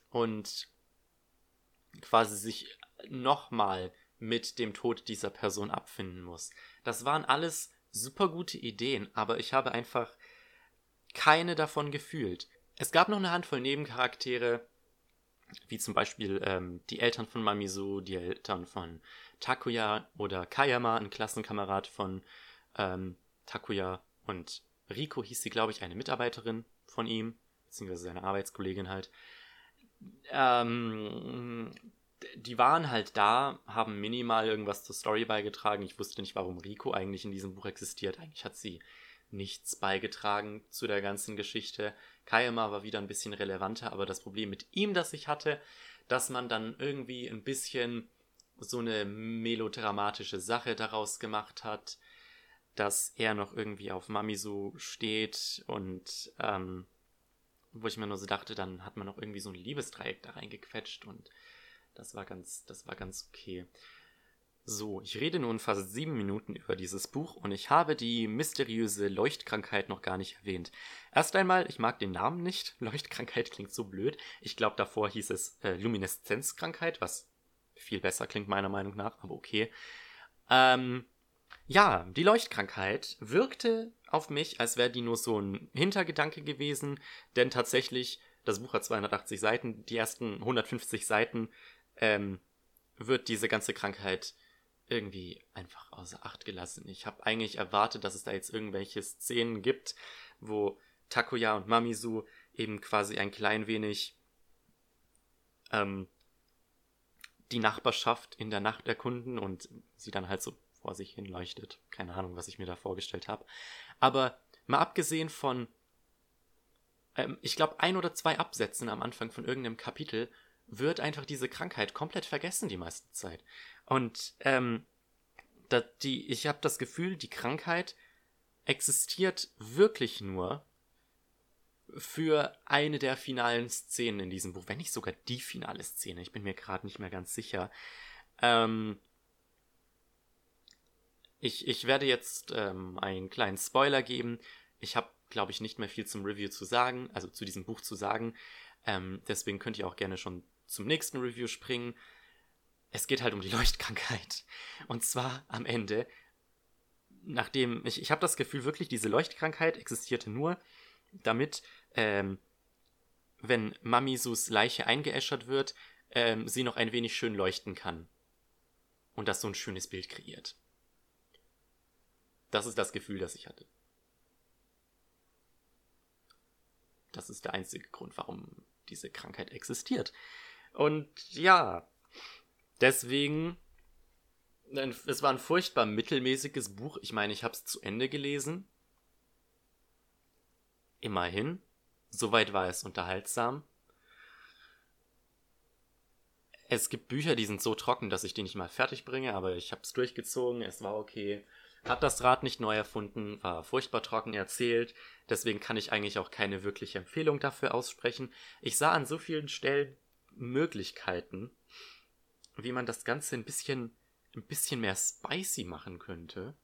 und quasi sich nochmal mit dem Tod dieser Person abfinden muss. Das waren alles super gute Ideen, aber ich habe einfach keine davon gefühlt. Es gab noch eine Handvoll Nebencharaktere, wie zum Beispiel ähm, die Eltern von Mamisu, die Eltern von Takuya oder Kayama, ein Klassenkamerad von ähm, Takuya und Riko hieß sie, glaube ich, eine Mitarbeiterin von ihm, beziehungsweise seine Arbeitskollegin halt. Ähm, die waren halt da, haben minimal irgendwas zur Story beigetragen. Ich wusste nicht, warum Riko eigentlich in diesem Buch existiert. Eigentlich hat sie nichts beigetragen zu der ganzen Geschichte. Kayama war wieder ein bisschen relevanter, aber das Problem mit ihm, das ich hatte, dass man dann irgendwie ein bisschen so eine melodramatische Sache daraus gemacht hat, dass er noch irgendwie auf Mamisu steht und ähm, wo ich mir nur so dachte, dann hat man noch irgendwie so ein Liebesdreieck da reingequetscht und das war ganz, das war ganz okay. So, ich rede nun fast sieben Minuten über dieses Buch und ich habe die mysteriöse Leuchtkrankheit noch gar nicht erwähnt. Erst einmal, ich mag den Namen nicht. Leuchtkrankheit klingt so blöd. Ich glaube, davor hieß es äh, Lumineszenzkrankheit, was viel besser klingt meiner Meinung nach, aber okay. Ähm, ja, die Leuchtkrankheit wirkte auf mich, als wäre die nur so ein Hintergedanke gewesen, denn tatsächlich, das Buch hat 280 Seiten, die ersten 150 Seiten ähm, wird diese ganze Krankheit irgendwie einfach außer Acht gelassen. Ich habe eigentlich erwartet, dass es da jetzt irgendwelche Szenen gibt, wo Takuya und Mamisu eben quasi ein klein wenig ähm, die Nachbarschaft in der Nacht erkunden und sie dann halt so vor sich hin leuchtet. Keine Ahnung, was ich mir da vorgestellt habe. Aber mal abgesehen von, ähm, ich glaube, ein oder zwei Absätzen am Anfang von irgendeinem Kapitel wird einfach diese Krankheit komplett vergessen die meiste Zeit. Und ähm, da, die, ich habe das Gefühl, die Krankheit existiert wirklich nur für eine der finalen Szenen in diesem Buch, wenn nicht sogar die finale Szene. Ich bin mir gerade nicht mehr ganz sicher. Ähm, ich, ich werde jetzt ähm, einen kleinen Spoiler geben. Ich habe, glaube ich, nicht mehr viel zum Review zu sagen, also zu diesem Buch zu sagen. Ähm, deswegen könnt ihr auch gerne schon zum nächsten Review springen es geht halt um die Leuchtkrankheit. Und zwar am Ende, nachdem, ich, ich habe das Gefühl, wirklich, diese Leuchtkrankheit existierte nur, damit, ähm, wenn Mamisus Leiche eingeäschert wird, ähm, sie noch ein wenig schön leuchten kann. Und das so ein schönes Bild kreiert. Das ist das Gefühl, das ich hatte. Das ist der einzige Grund, warum diese Krankheit existiert. Und ja, Deswegen, es war ein furchtbar mittelmäßiges Buch. Ich meine, ich habe es zu Ende gelesen. Immerhin. Soweit war es unterhaltsam. es gibt Bücher, die sind so trocken, dass ich die nicht mal fertig bringe, aber ich habe es durchgezogen, es war okay. Hat das Rad nicht neu erfunden, war furchtbar trocken erzählt, deswegen kann ich eigentlich auch keine wirkliche Empfehlung dafür aussprechen. Ich sah an so vielen Stellen Möglichkeiten, wie man das Ganze ein bisschen, ein bisschen mehr spicy machen könnte.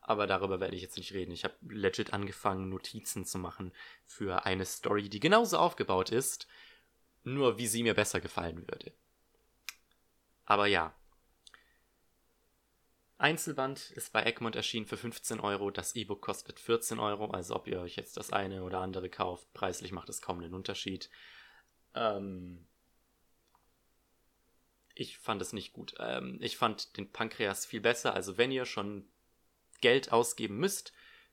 Aber darüber werde ich jetzt nicht reden. Ich habe legit angefangen, Notizen zu machen für eine Story, die genauso aufgebaut ist, nur wie sie mir besser gefallen würde. Aber ja. Einzelband ist bei Egmont erschienen für 15 Euro. Das E-Book kostet 14 Euro. Also ob ihr euch jetzt das eine oder andere kauft, preislich macht es kaum einen Unterschied. Ähm ich fand es nicht gut. Ähm ich fand den Pankreas viel besser. Also wenn ihr schon Geld ausgeben müsst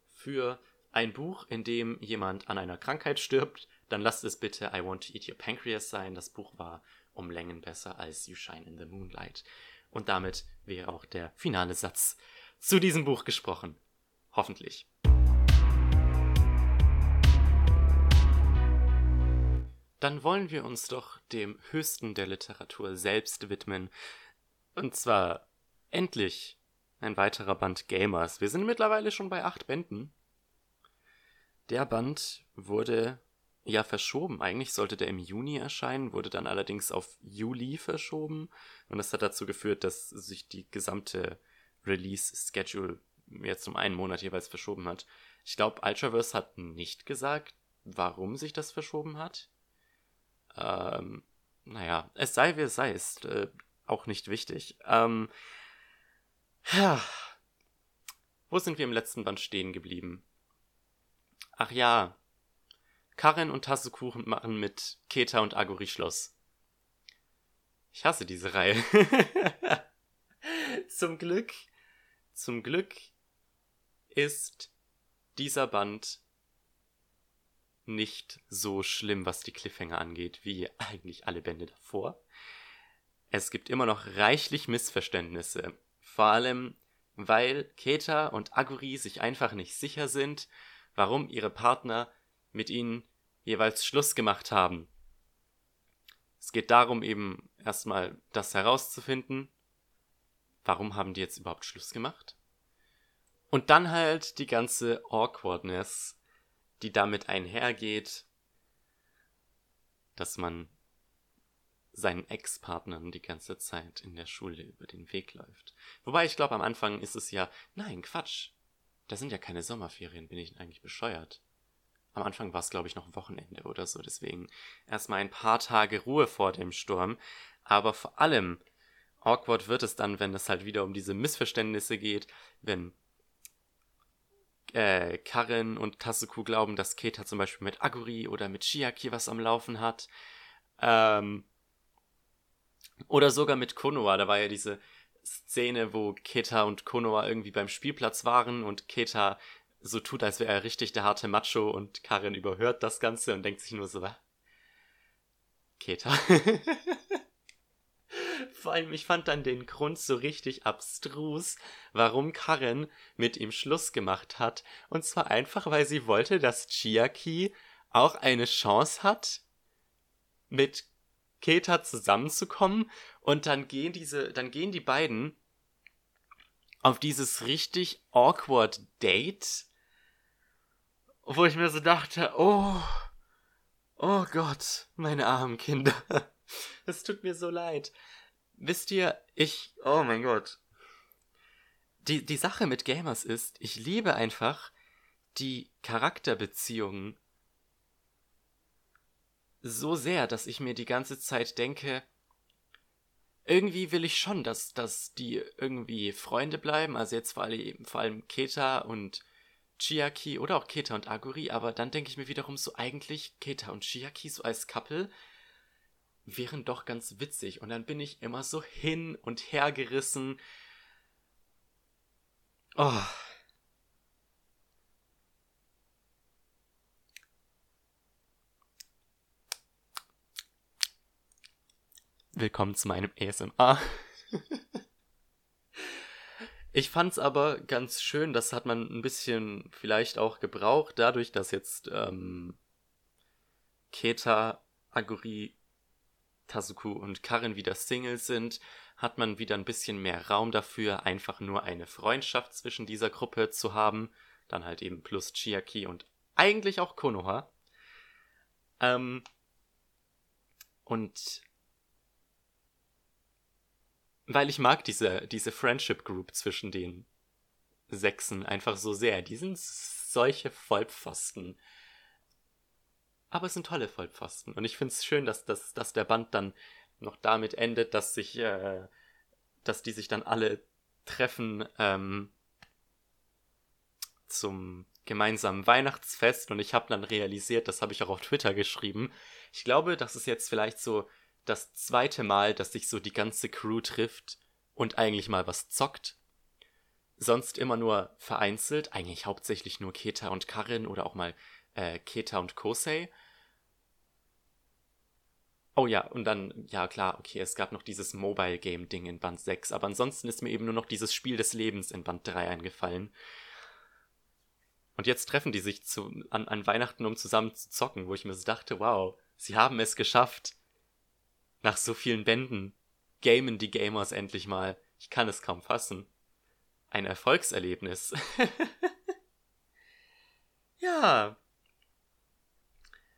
für ein Buch, in dem jemand an einer Krankheit stirbt, dann lasst es bitte I Want to Eat Your Pancreas sein. Das Buch war um Längen besser als You Shine in the Moonlight. Und damit wäre auch der finale Satz zu diesem Buch gesprochen. Hoffentlich. Dann wollen wir uns doch dem Höchsten der Literatur selbst widmen. Und zwar endlich ein weiterer Band Gamers. Wir sind mittlerweile schon bei acht Bänden. Der Band wurde ja verschoben. Eigentlich sollte der im Juni erscheinen, wurde dann allerdings auf Juli verschoben. Und das hat dazu geführt, dass sich die gesamte Release-Schedule jetzt um einen Monat jeweils verschoben hat. Ich glaube, Ultraverse hat nicht gesagt, warum sich das verschoben hat. Ähm, naja, es sei wie es sei, ist äh, auch nicht wichtig. Ähm, ja. Wo sind wir im letzten Band stehen geblieben? Ach ja, Karen und Tassekuchen machen mit Keta und Aguri Schluss. Ich hasse diese Reihe. zum Glück, zum Glück ist dieser Band nicht so schlimm, was die Cliffhanger angeht, wie eigentlich alle Bände davor. Es gibt immer noch reichlich Missverständnisse. Vor allem, weil Keta und Aguri sich einfach nicht sicher sind, warum ihre Partner mit ihnen jeweils Schluss gemacht haben. Es geht darum, eben erstmal das herauszufinden, warum haben die jetzt überhaupt Schluss gemacht? Und dann halt die ganze Awkwardness, die damit einhergeht, dass man seinen Ex-Partnern die ganze Zeit in der Schule über den Weg läuft. Wobei ich glaube, am Anfang ist es ja, nein, Quatsch. Da sind ja keine Sommerferien, bin ich eigentlich bescheuert. Am Anfang war es, glaube ich, noch ein Wochenende oder so, deswegen erstmal ein paar Tage Ruhe vor dem Sturm. Aber vor allem awkward wird es dann, wenn es halt wieder um diese Missverständnisse geht, wenn äh, Karin und Tasuku glauben, dass Keta zum Beispiel mit Aguri oder mit Shiaki was am Laufen hat. Ähm, oder sogar mit Konoha, da war ja diese Szene, wo Keta und Konoha irgendwie beim Spielplatz waren und Keta so tut, als wäre er richtig der harte Macho und Karin überhört das Ganze und denkt sich nur so, was? Keta. Vor allem, ich fand dann den Grund so richtig abstrus, warum Karin mit ihm Schluss gemacht hat. Und zwar einfach, weil sie wollte, dass Chiaki auch eine Chance hat, mit Keta zusammenzukommen. Und dann gehen diese, dann gehen die beiden auf dieses richtig awkward Date wo ich mir so dachte, oh, oh Gott, meine armen Kinder. Es tut mir so leid. Wisst ihr, ich, oh mein Gott. Die, die Sache mit Gamers ist, ich liebe einfach die Charakterbeziehungen so sehr, dass ich mir die ganze Zeit denke, irgendwie will ich schon, dass, dass die irgendwie Freunde bleiben. Also jetzt vor allem, vor allem Keta und Chiaki oder auch Keta und Aguri, aber dann denke ich mir wiederum so eigentlich Keta und Chiaki so als Couple wären doch ganz witzig und dann bin ich immer so hin und her gerissen. Oh. Willkommen zu meinem ASMR. Ich fand's aber ganz schön, das hat man ein bisschen vielleicht auch gebraucht, dadurch, dass jetzt ähm, Keta Aguri Tazuku und Karin wieder Singles sind, hat man wieder ein bisschen mehr Raum dafür, einfach nur eine Freundschaft zwischen dieser Gruppe zu haben. Dann halt eben plus Chiaki und eigentlich auch Konoha. Ähm, und weil ich mag diese, diese Friendship Group zwischen den Sechsen einfach so sehr. Die sind solche Vollpfosten. Aber es sind tolle Vollpfosten. Und ich finde es schön, dass, dass, dass der Band dann noch damit endet, dass sich, äh, dass die sich dann alle treffen ähm, zum gemeinsamen Weihnachtsfest. Und ich habe dann realisiert, das habe ich auch auf Twitter geschrieben. Ich glaube, das ist jetzt vielleicht so das zweite Mal, dass sich so die ganze Crew trifft und eigentlich mal was zockt. Sonst immer nur vereinzelt, eigentlich hauptsächlich nur Keta und Karin oder auch mal äh, Keta und Kosei. Oh ja, und dann, ja klar, okay, es gab noch dieses Mobile Game Ding in Band 6, aber ansonsten ist mir eben nur noch dieses Spiel des Lebens in Band 3 eingefallen. Und jetzt treffen die sich zu, an, an Weihnachten, um zusammen zu zocken, wo ich mir so dachte, wow, sie haben es geschafft. Nach so vielen Bänden gamen die Gamers endlich mal. Ich kann es kaum fassen. Ein Erfolgserlebnis. ja.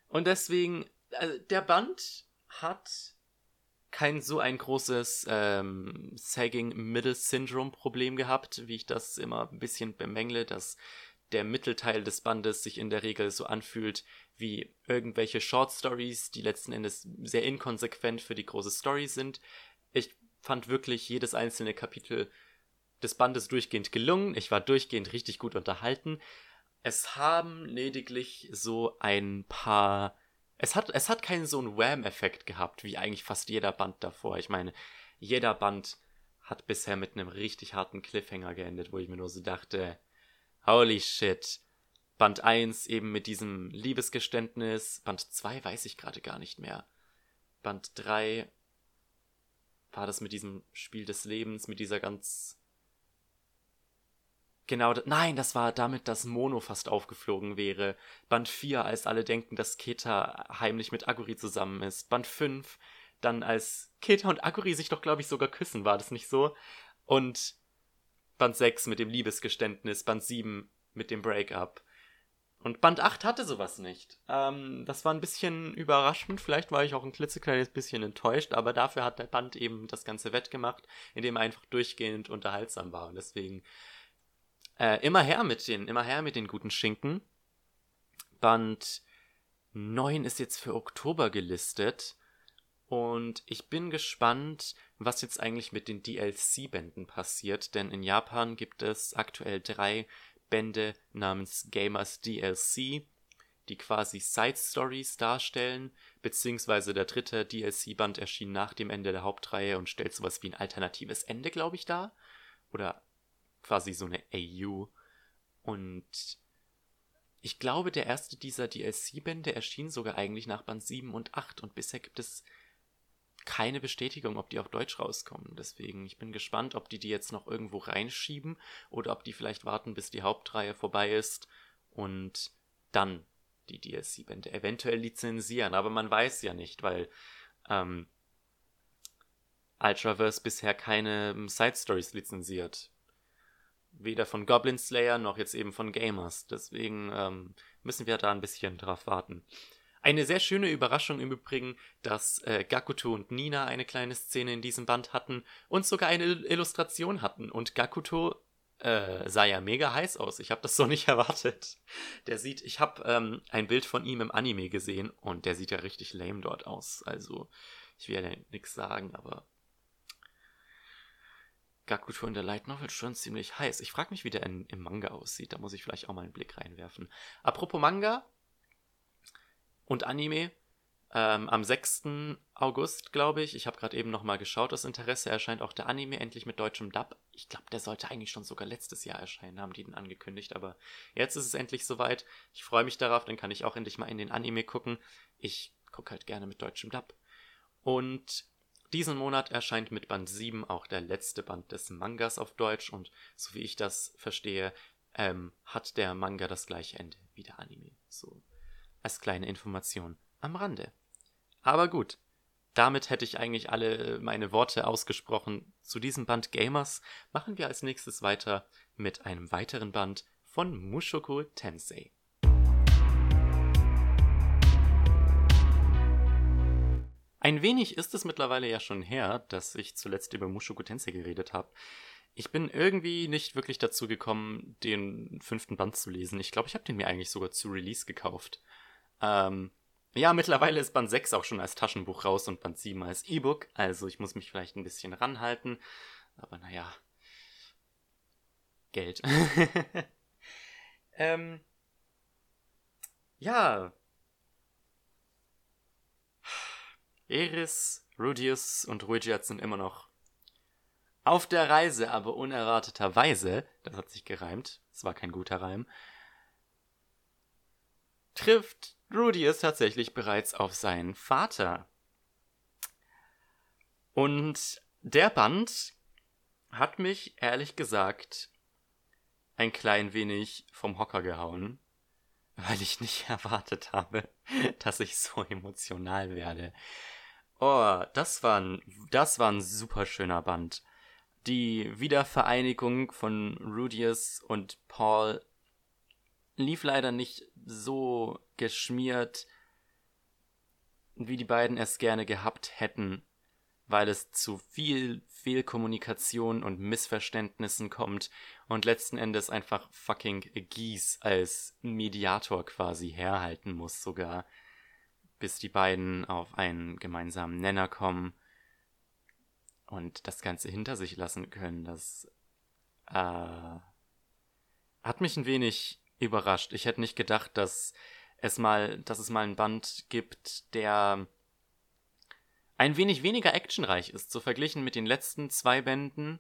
Und deswegen, also der Band hat kein so ein großes ähm, Sagging Middle Syndrome Problem gehabt, wie ich das immer ein bisschen bemängle, dass der Mittelteil des Bandes sich in der Regel so anfühlt wie irgendwelche Short Stories, die letzten Endes sehr inkonsequent für die große Story sind. Ich fand wirklich jedes einzelne Kapitel des Bandes durchgehend gelungen. Ich war durchgehend richtig gut unterhalten. Es haben lediglich so ein paar es hat, es hat keinen so einen Wham-Effekt gehabt, wie eigentlich fast jeder Band davor. Ich meine, jeder Band hat bisher mit einem richtig harten Cliffhanger geendet, wo ich mir nur so dachte, holy shit. Band 1 eben mit diesem Liebesgeständnis, Band 2 weiß ich gerade gar nicht mehr. Band 3 war das mit diesem Spiel des Lebens, mit dieser ganz Genau, nein, das war damit, dass Mono fast aufgeflogen wäre. Band 4, als alle denken, dass Keta heimlich mit Aguri zusammen ist. Band 5, dann als Keta und Aguri sich doch, glaube ich, sogar küssen, war das nicht so? Und Band 6 mit dem Liebesgeständnis, Band 7 mit dem Breakup. Und Band 8 hatte sowas nicht. Ähm, das war ein bisschen überraschend. Vielleicht war ich auch ein klitzekleines bisschen enttäuscht, aber dafür hat der Band eben das Ganze wettgemacht, indem er einfach durchgehend unterhaltsam war. Und deswegen äh, immer her mit den, immer her mit den guten Schinken. Band 9 ist jetzt für Oktober gelistet. Und ich bin gespannt, was jetzt eigentlich mit den DLC-Bänden passiert, denn in Japan gibt es aktuell drei Bände namens Gamers DLC, die quasi Side Stories darstellen, beziehungsweise der dritte DLC-Band erschien nach dem Ende der Hauptreihe und stellt sowas wie ein alternatives Ende, glaube ich, dar. Oder quasi so eine AU. Und ich glaube, der erste dieser DLC-Bände erschien sogar eigentlich nach Band 7 und 8 und bisher gibt es keine Bestätigung, ob die auf Deutsch rauskommen. Deswegen, ich bin gespannt, ob die die jetzt noch irgendwo reinschieben oder ob die vielleicht warten, bis die Hauptreihe vorbei ist und dann die DLC-Bände eventuell lizenzieren. Aber man weiß ja nicht, weil ähm, Ultraverse bisher keine Side-Stories lizenziert weder von Goblin Slayer noch jetzt eben von Gamers. Deswegen ähm, müssen wir da ein bisschen drauf warten. Eine sehr schöne Überraschung im Übrigen, dass äh, Gakuto und Nina eine kleine Szene in diesem Band hatten und sogar eine Illustration hatten. Und Gakuto äh, sah ja mega heiß aus. Ich habe das so nicht erwartet. Der sieht, ich habe ähm, ein Bild von ihm im Anime gesehen und der sieht ja richtig lame dort aus. Also ich will ja nichts sagen, aber Gakuto in der Light Novel schon ziemlich heiß. Ich frage mich, wie der in, im Manga aussieht. Da muss ich vielleicht auch mal einen Blick reinwerfen. Apropos Manga und Anime. Ähm, am 6. August, glaube ich, ich habe gerade eben nochmal geschaut, das Interesse erscheint auch der Anime endlich mit deutschem Dub. Ich glaube, der sollte eigentlich schon sogar letztes Jahr erscheinen, haben die den angekündigt, aber jetzt ist es endlich soweit. Ich freue mich darauf, dann kann ich auch endlich mal in den Anime gucken. Ich gucke halt gerne mit deutschem Dub. Und diesen Monat erscheint mit Band 7 auch der letzte Band des Mangas auf Deutsch und so wie ich das verstehe, ähm, hat der Manga das gleiche Ende wie der Anime. So als kleine Information am Rande. Aber gut, damit hätte ich eigentlich alle meine Worte ausgesprochen zu diesem Band Gamers. Machen wir als nächstes weiter mit einem weiteren Band von Mushoku Tensei. Ein wenig ist es mittlerweile ja schon her, dass ich zuletzt über Mushoku Tensei geredet habe. Ich bin irgendwie nicht wirklich dazu gekommen, den fünften Band zu lesen. Ich glaube, ich habe den mir eigentlich sogar zu Release gekauft. Ähm, ja, mittlerweile ist Band 6 auch schon als Taschenbuch raus und Band 7 als E-Book, also ich muss mich vielleicht ein bisschen ranhalten. Aber naja. Geld. ähm. Ja. Eris, Rudius und Ruijat sind immer noch auf der Reise, aber unerwarteterweise, das hat sich gereimt, es war kein guter Reim, trifft Rudius tatsächlich bereits auf seinen Vater. Und der Band hat mich ehrlich gesagt ein klein wenig vom Hocker gehauen, weil ich nicht erwartet habe, dass ich so emotional werde. Oh, das war ein, das war ein super schöner Band. Die Wiedervereinigung von Rudius und Paul lief leider nicht so geschmiert, wie die beiden es gerne gehabt hätten, weil es zu viel Fehlkommunikation und Missverständnissen kommt und letzten Endes einfach fucking Gies als Mediator quasi herhalten muss sogar, bis die beiden auf einen gemeinsamen Nenner kommen und das Ganze hinter sich lassen können. Das äh, hat mich ein wenig überrascht. Ich hätte nicht gedacht, dass es mal, dass es mal einen Band gibt, der ein wenig weniger actionreich ist, so verglichen mit den letzten zwei Bänden.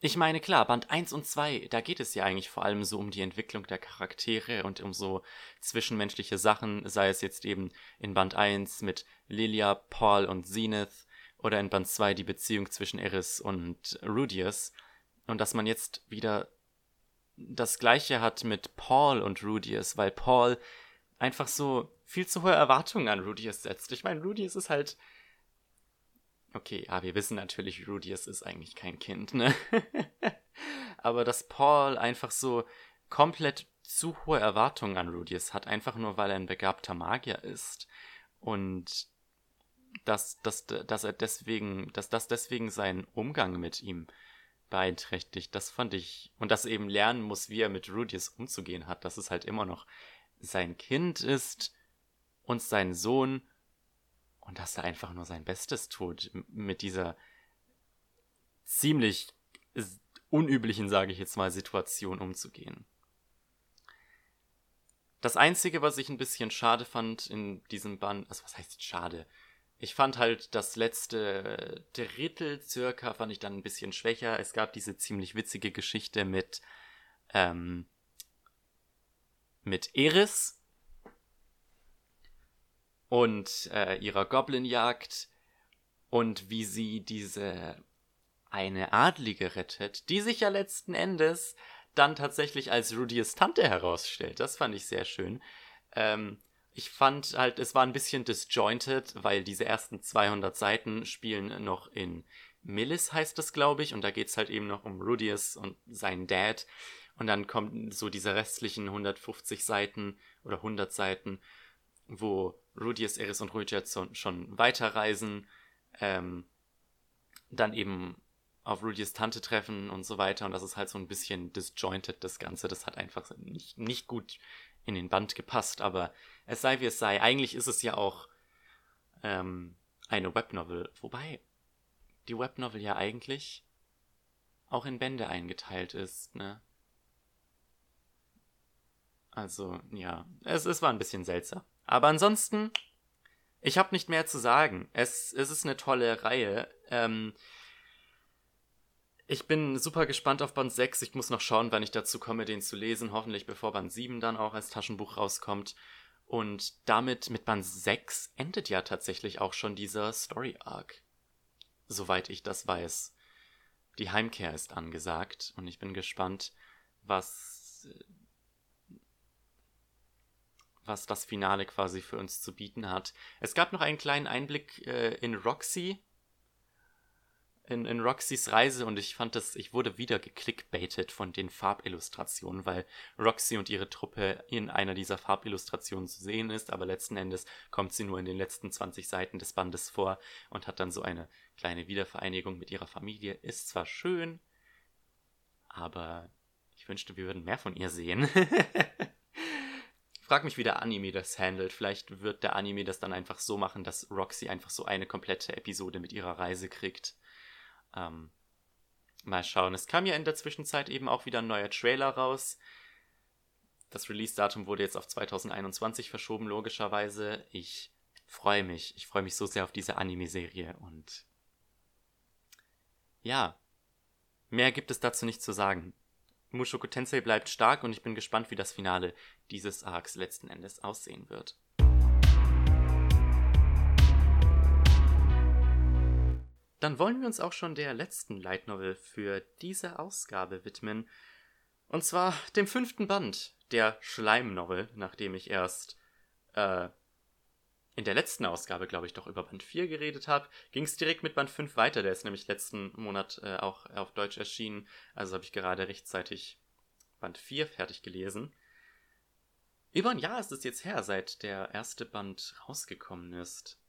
Ich meine, klar, Band 1 und 2, da geht es ja eigentlich vor allem so um die Entwicklung der Charaktere und um so zwischenmenschliche Sachen, sei es jetzt eben in Band 1 mit Lilia, Paul und Zenith oder in Band 2 die Beziehung zwischen Eris und Rudius. Und dass man jetzt wieder das gleiche hat mit Paul und Rudius, weil Paul einfach so viel zu hohe Erwartungen an Rudius setzt. Ich meine, Rudius ist halt. Okay, ja, wir wissen natürlich, Rudius ist eigentlich kein Kind, ne? Aber dass Paul einfach so komplett zu hohe Erwartungen an Rudius hat, einfach nur weil er ein begabter Magier ist. Und dass, dass, dass er deswegen, dass das deswegen sein Umgang mit ihm beeinträchtigt. Das fand ich. Und dass er eben lernen muss, wie er mit Rudius umzugehen hat, dass es halt immer noch sein Kind ist und sein Sohn und dass er einfach nur sein Bestes tut, mit dieser ziemlich unüblichen, sage ich jetzt mal, Situation umzugehen. Das Einzige, was ich ein bisschen schade fand in diesem Band, also was heißt schade? Ich fand halt das letzte Drittel circa fand ich dann ein bisschen schwächer. Es gab diese ziemlich witzige Geschichte mit ähm, mit Eris und äh, ihrer Goblinjagd und wie sie diese eine Adlige rettet, die sich ja letzten Endes dann tatsächlich als Rudius Tante herausstellt. Das fand ich sehr schön. Ähm, ich fand halt, es war ein bisschen disjointed, weil diese ersten 200 Seiten spielen noch in Millis, heißt es, glaube ich, und da geht es halt eben noch um Rudius und seinen Dad. Und dann kommen so diese restlichen 150 Seiten oder 100 Seiten, wo Rudius, Eris und Ruijat schon weiterreisen, ähm, dann eben auf Rudius Tante treffen und so weiter. Und das ist halt so ein bisschen disjointed, das Ganze. Das hat einfach nicht, nicht gut in den Band gepasst, aber es sei wie es sei. Eigentlich ist es ja auch ähm, eine Webnovel, wobei die Webnovel ja eigentlich auch in Bände eingeteilt ist, ne? Also, ja, es, es war ein bisschen seltsam. Aber ansonsten, ich habe nicht mehr zu sagen. Es, es ist eine tolle Reihe. Ähm, ich bin super gespannt auf Band 6. Ich muss noch schauen, wann ich dazu komme, den zu lesen. Hoffentlich bevor Band 7 dann auch als Taschenbuch rauskommt. Und damit mit Band 6 endet ja tatsächlich auch schon dieser Story Arc. Soweit ich das weiß. Die Heimkehr ist angesagt und ich bin gespannt, was was das Finale quasi für uns zu bieten hat. Es gab noch einen kleinen Einblick äh, in Roxy, in, in Roxys Reise und ich fand das, ich wurde wieder geklickbaitet von den Farbillustrationen, weil Roxy und ihre Truppe in einer dieser Farbillustrationen zu sehen ist, aber letzten Endes kommt sie nur in den letzten 20 Seiten des Bandes vor und hat dann so eine kleine Wiedervereinigung mit ihrer Familie. Ist zwar schön, aber ich wünschte, wir würden mehr von ihr sehen. frag mich, wie der Anime das handelt. Vielleicht wird der Anime das dann einfach so machen, dass Roxy einfach so eine komplette Episode mit ihrer Reise kriegt. Ähm, mal schauen. Es kam ja in der Zwischenzeit eben auch wieder ein neuer Trailer raus. Das Release-Datum wurde jetzt auf 2021 verschoben, logischerweise. Ich freue mich. Ich freue mich so sehr auf diese Anime-Serie und ja, mehr gibt es dazu nicht zu sagen. Mushoku Tensei bleibt stark und ich bin gespannt, wie das Finale dieses Arcs letzten Endes aussehen wird. Dann wollen wir uns auch schon der letzten Light Novel für diese Ausgabe widmen. Und zwar dem fünften Band der Schleim-Novel, nachdem ich erst äh, in der letzten Ausgabe, glaube ich, doch über Band 4 geredet habe, ging es direkt mit Band 5 weiter. Der ist nämlich letzten Monat äh, auch auf Deutsch erschienen. Also habe ich gerade rechtzeitig Band 4 fertig gelesen. Über ein Jahr ist es jetzt her, seit der erste Band rausgekommen ist.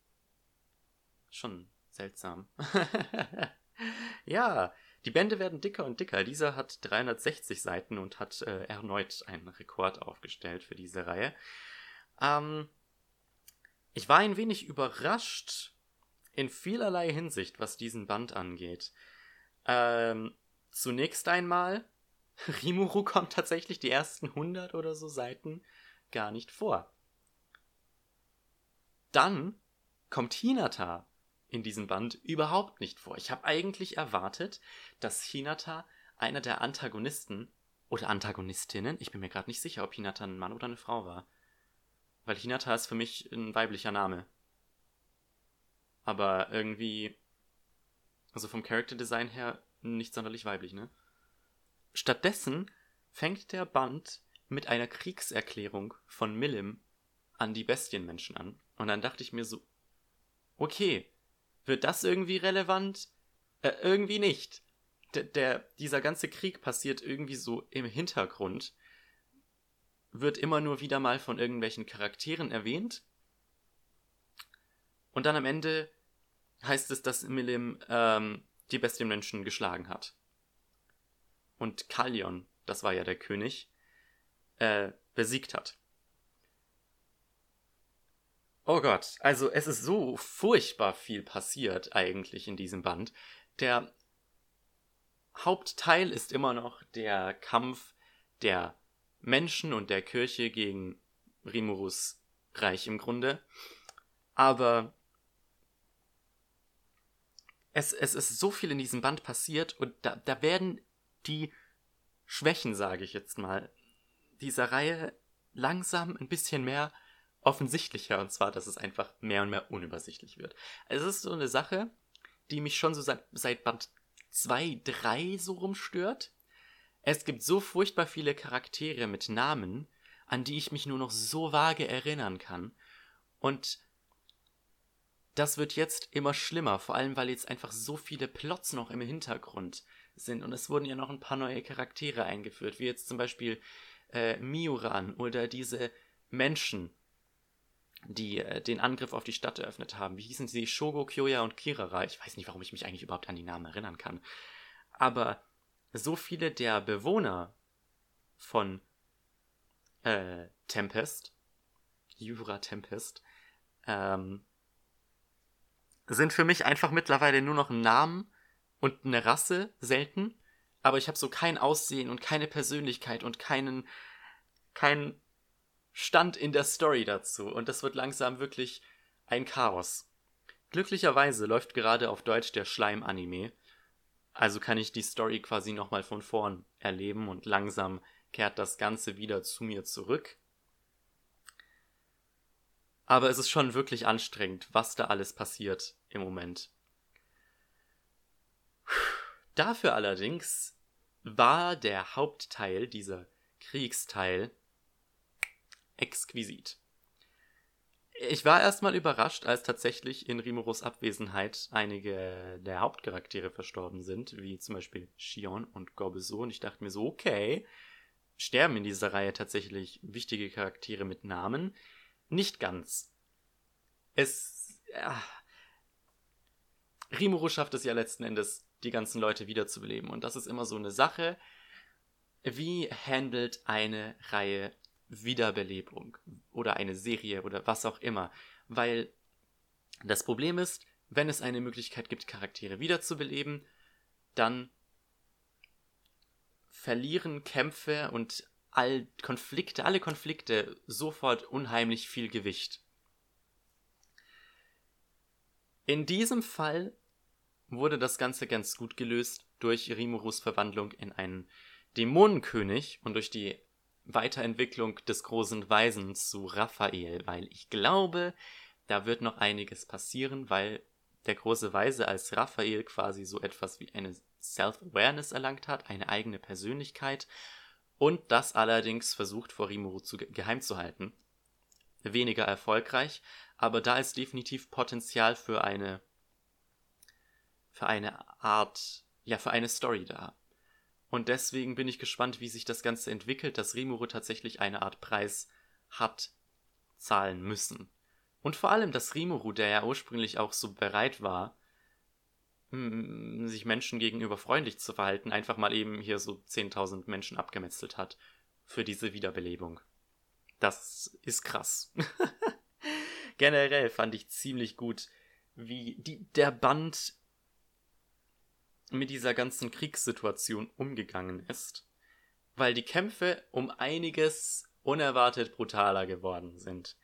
Schon Seltsam. ja, die Bände werden dicker und dicker. Dieser hat 360 Seiten und hat äh, erneut einen Rekord aufgestellt für diese Reihe. Ähm, ich war ein wenig überrascht in vielerlei Hinsicht, was diesen Band angeht. Ähm, zunächst einmal, Rimuru kommt tatsächlich die ersten 100 oder so Seiten gar nicht vor. Dann kommt Hinata in diesem Band überhaupt nicht vor. Ich habe eigentlich erwartet, dass Hinata einer der Antagonisten oder Antagonistinnen, ich bin mir gerade nicht sicher, ob Hinata ein Mann oder eine Frau war. Weil Hinata ist für mich ein weiblicher Name. Aber irgendwie, also vom Character Design her, nicht sonderlich weiblich, ne? Stattdessen fängt der Band mit einer Kriegserklärung von Millim an die Bestienmenschen an. Und dann dachte ich mir so, okay, wird das irgendwie relevant? Äh, irgendwie nicht. Der, der, dieser ganze Krieg passiert irgendwie so im Hintergrund, wird immer nur wieder mal von irgendwelchen Charakteren erwähnt. Und dann am Ende heißt es, dass Milim ähm, die Bestienmenschen geschlagen hat. Und Kalion, das war ja der König, äh, besiegt hat. Oh Gott, also es ist so furchtbar viel passiert eigentlich in diesem Band. Der Hauptteil ist immer noch der Kampf der Menschen und der Kirche gegen Rimurus Reich im Grunde. Aber es, es ist so viel in diesem Band passiert und da, da werden die Schwächen, sage ich jetzt mal, dieser Reihe langsam ein bisschen mehr offensichtlicher, und zwar, dass es einfach mehr und mehr unübersichtlich wird. Es ist so eine Sache, die mich schon so seit, seit Band 2, 3 so rumstört. Es gibt so furchtbar viele Charaktere mit Namen, an die ich mich nur noch so vage erinnern kann. Und das wird jetzt immer schlimmer, vor allem weil jetzt einfach so viele Plots noch im Hintergrund sind. Und es wurden ja noch ein paar neue Charaktere eingeführt, wie jetzt zum Beispiel äh, Miuran oder diese Menschen, die äh, den Angriff auf die Stadt eröffnet haben. Wie hießen sie? Shogo, Kyoya und Kirara. Ich weiß nicht, warum ich mich eigentlich überhaupt an die Namen erinnern kann. Aber so viele der Bewohner von äh, Tempest, Jura Tempest, ähm, sind für mich einfach mittlerweile nur noch ein Namen und eine Rasse selten. Aber ich habe so kein Aussehen und keine Persönlichkeit und keinen, keinen Stand in der Story dazu und das wird langsam wirklich ein Chaos. Glücklicherweise läuft gerade auf Deutsch der Schleim-Anime, also kann ich die Story quasi nochmal von vorn erleben und langsam kehrt das Ganze wieder zu mir zurück. Aber es ist schon wirklich anstrengend, was da alles passiert im Moment. Dafür allerdings war der Hauptteil, dieser Kriegsteil, exquisit. Ich war erstmal überrascht, als tatsächlich in Rimurus Abwesenheit einige der Hauptcharaktere verstorben sind, wie zum Beispiel Shion und Gorbeso. Und ich dachte mir so, okay, sterben in dieser Reihe tatsächlich wichtige Charaktere mit Namen? Nicht ganz. Es. Ja, Rimuru schafft es ja letzten Endes, die ganzen Leute wiederzubeleben. Und das ist immer so eine Sache. Wie handelt eine Reihe Wiederbelebung oder eine Serie oder was auch immer. Weil das Problem ist, wenn es eine Möglichkeit gibt, Charaktere wiederzubeleben, dann verlieren Kämpfe und all Konflikte, alle Konflikte sofort unheimlich viel Gewicht. In diesem Fall wurde das Ganze ganz gut gelöst durch Rimurus Verwandlung in einen Dämonenkönig und durch die Weiterentwicklung des großen Weisen zu Raphael, weil ich glaube, da wird noch einiges passieren, weil der große Weise als Raphael quasi so etwas wie eine Self-Awareness erlangt hat, eine eigene Persönlichkeit und das allerdings versucht vor Rimuru zu geheim zu halten. Weniger erfolgreich, aber da ist definitiv Potenzial für eine für eine Art, ja, für eine Story da. Und deswegen bin ich gespannt, wie sich das Ganze entwickelt, dass Rimuru tatsächlich eine Art Preis hat zahlen müssen. Und vor allem, dass Rimuru, der ja ursprünglich auch so bereit war, sich Menschen gegenüber freundlich zu verhalten, einfach mal eben hier so 10.000 Menschen abgemetzelt hat für diese Wiederbelebung. Das ist krass. Generell fand ich ziemlich gut, wie die, der Band mit dieser ganzen Kriegssituation umgegangen ist, weil die Kämpfe um einiges unerwartet brutaler geworden sind.